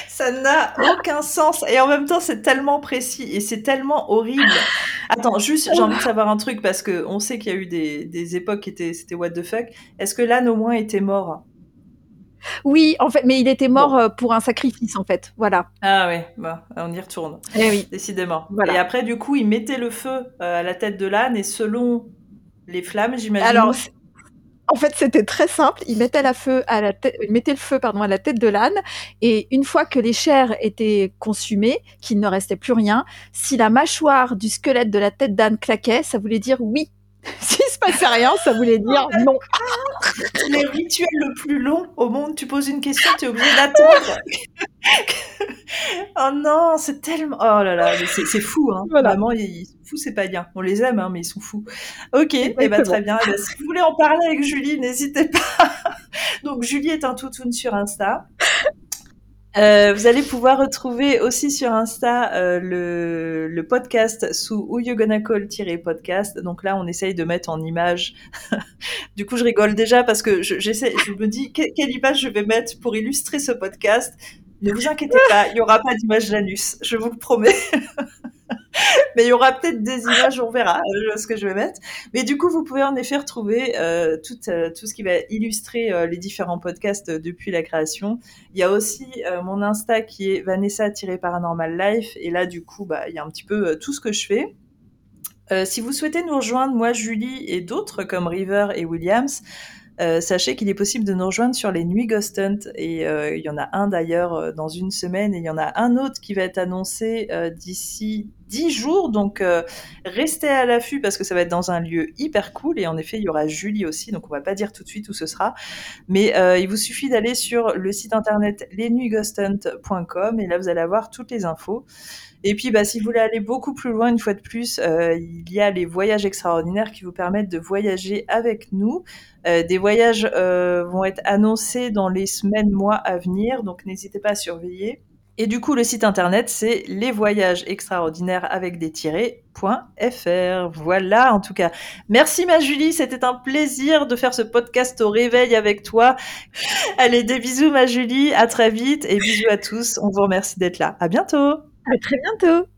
ça n'a aucun sens. Et en même temps, c'est tellement précis et c'est tellement horrible. Attends, juste, j'ai envie de savoir un truc parce que on sait qu'il y a eu des, époques qui étaient, c'était what the fuck. Est-ce que l'âne au moins était mort? Oui, en fait, mais il était mort euh, pour un sacrifice, en fait. Voilà. Ah oui, bah, on y retourne. Eh oui. Décidément. Et après, du coup, il mettait le feu euh, à la tête de l'âne et selon les flammes, j'imagine. Alors, en fait, c'était très simple. Il mettait, la feu à la tête, mettait le feu à la tête de l'âne. Et une fois que les chairs étaient consumées, qu'il ne restait plus rien, si la mâchoire du squelette de la tête d'âne claquait, ça voulait dire oui. Passait rien, ça voulait dire non. Le rituel le plus long au monde, tu poses une question, tu es obligé d'attendre. oh non, c'est tellement. Oh là là, c'est fou, hein. Vraiment, ils sont fous, c'est pas bien. On les aime, hein, mais ils sont fous. Ok, et eh ben, très bien. Eh ben, si vous voulez en parler avec Julie, n'hésitez pas. Donc, Julie est un toutoun sur Insta. Euh, vous allez pouvoir retrouver aussi sur Insta euh, le, le, podcast sous Who You Gonna Call-podcast. Donc là, on essaye de mettre en image. du coup, je rigole déjà parce que j'essaie, je, me dis quelle image je vais mettre pour illustrer ce podcast? Ne vous inquiétez pas, il n'y aura pas d'image d'anus, je vous le promets. Mais il y aura peut-être des images, on verra euh, ce que je vais mettre. Mais du coup, vous pouvez en effet retrouver euh, tout, euh, tout ce qui va illustrer les différents podcasts depuis la création. Il y a aussi mon Insta qui est Vanessa-Paranormal Life. Et là, du coup, bah, il y a un petit peu tout ce que je fais. si vous souhaitez nous rejoindre, moi, Julie et d'autres comme River et Williams, euh, sachez qu'il est possible de nous rejoindre sur les nuits Ghost Hunt. Et euh, il y en a un d'ailleurs euh, dans une semaine. Et il y en a un autre qui va être annoncé d'ici dix jours. Donc restez à l'affût parce que ça va être dans un lieu hyper cool. Et en effet il y aura Julie aussi. Donc on va pas dire tout de suite où ce sera. Mais il vous suffit d'aller sur le site internet lesnuitsghosthunt.com et là vous allez avoir toutes les infos et puis, bah, si vous voulez aller beaucoup plus loin, une fois de plus, euh, il y a les voyages extraordinaires qui vous permettent de voyager avec nous. Euh, des voyages euh, vont être annoncés dans les semaines, mois à venir, donc n'hésitez pas à surveiller. Et du coup, le site internet, c'est les voyages extraordinaires avec des tirés.fr. Voilà, en tout cas. Merci ma Julie, c'était un plaisir de faire ce podcast au réveil avec toi. Allez, des bisous ma Julie, à très vite et bisous à tous. On vous remercie d'être là. À bientôt. À très bientôt.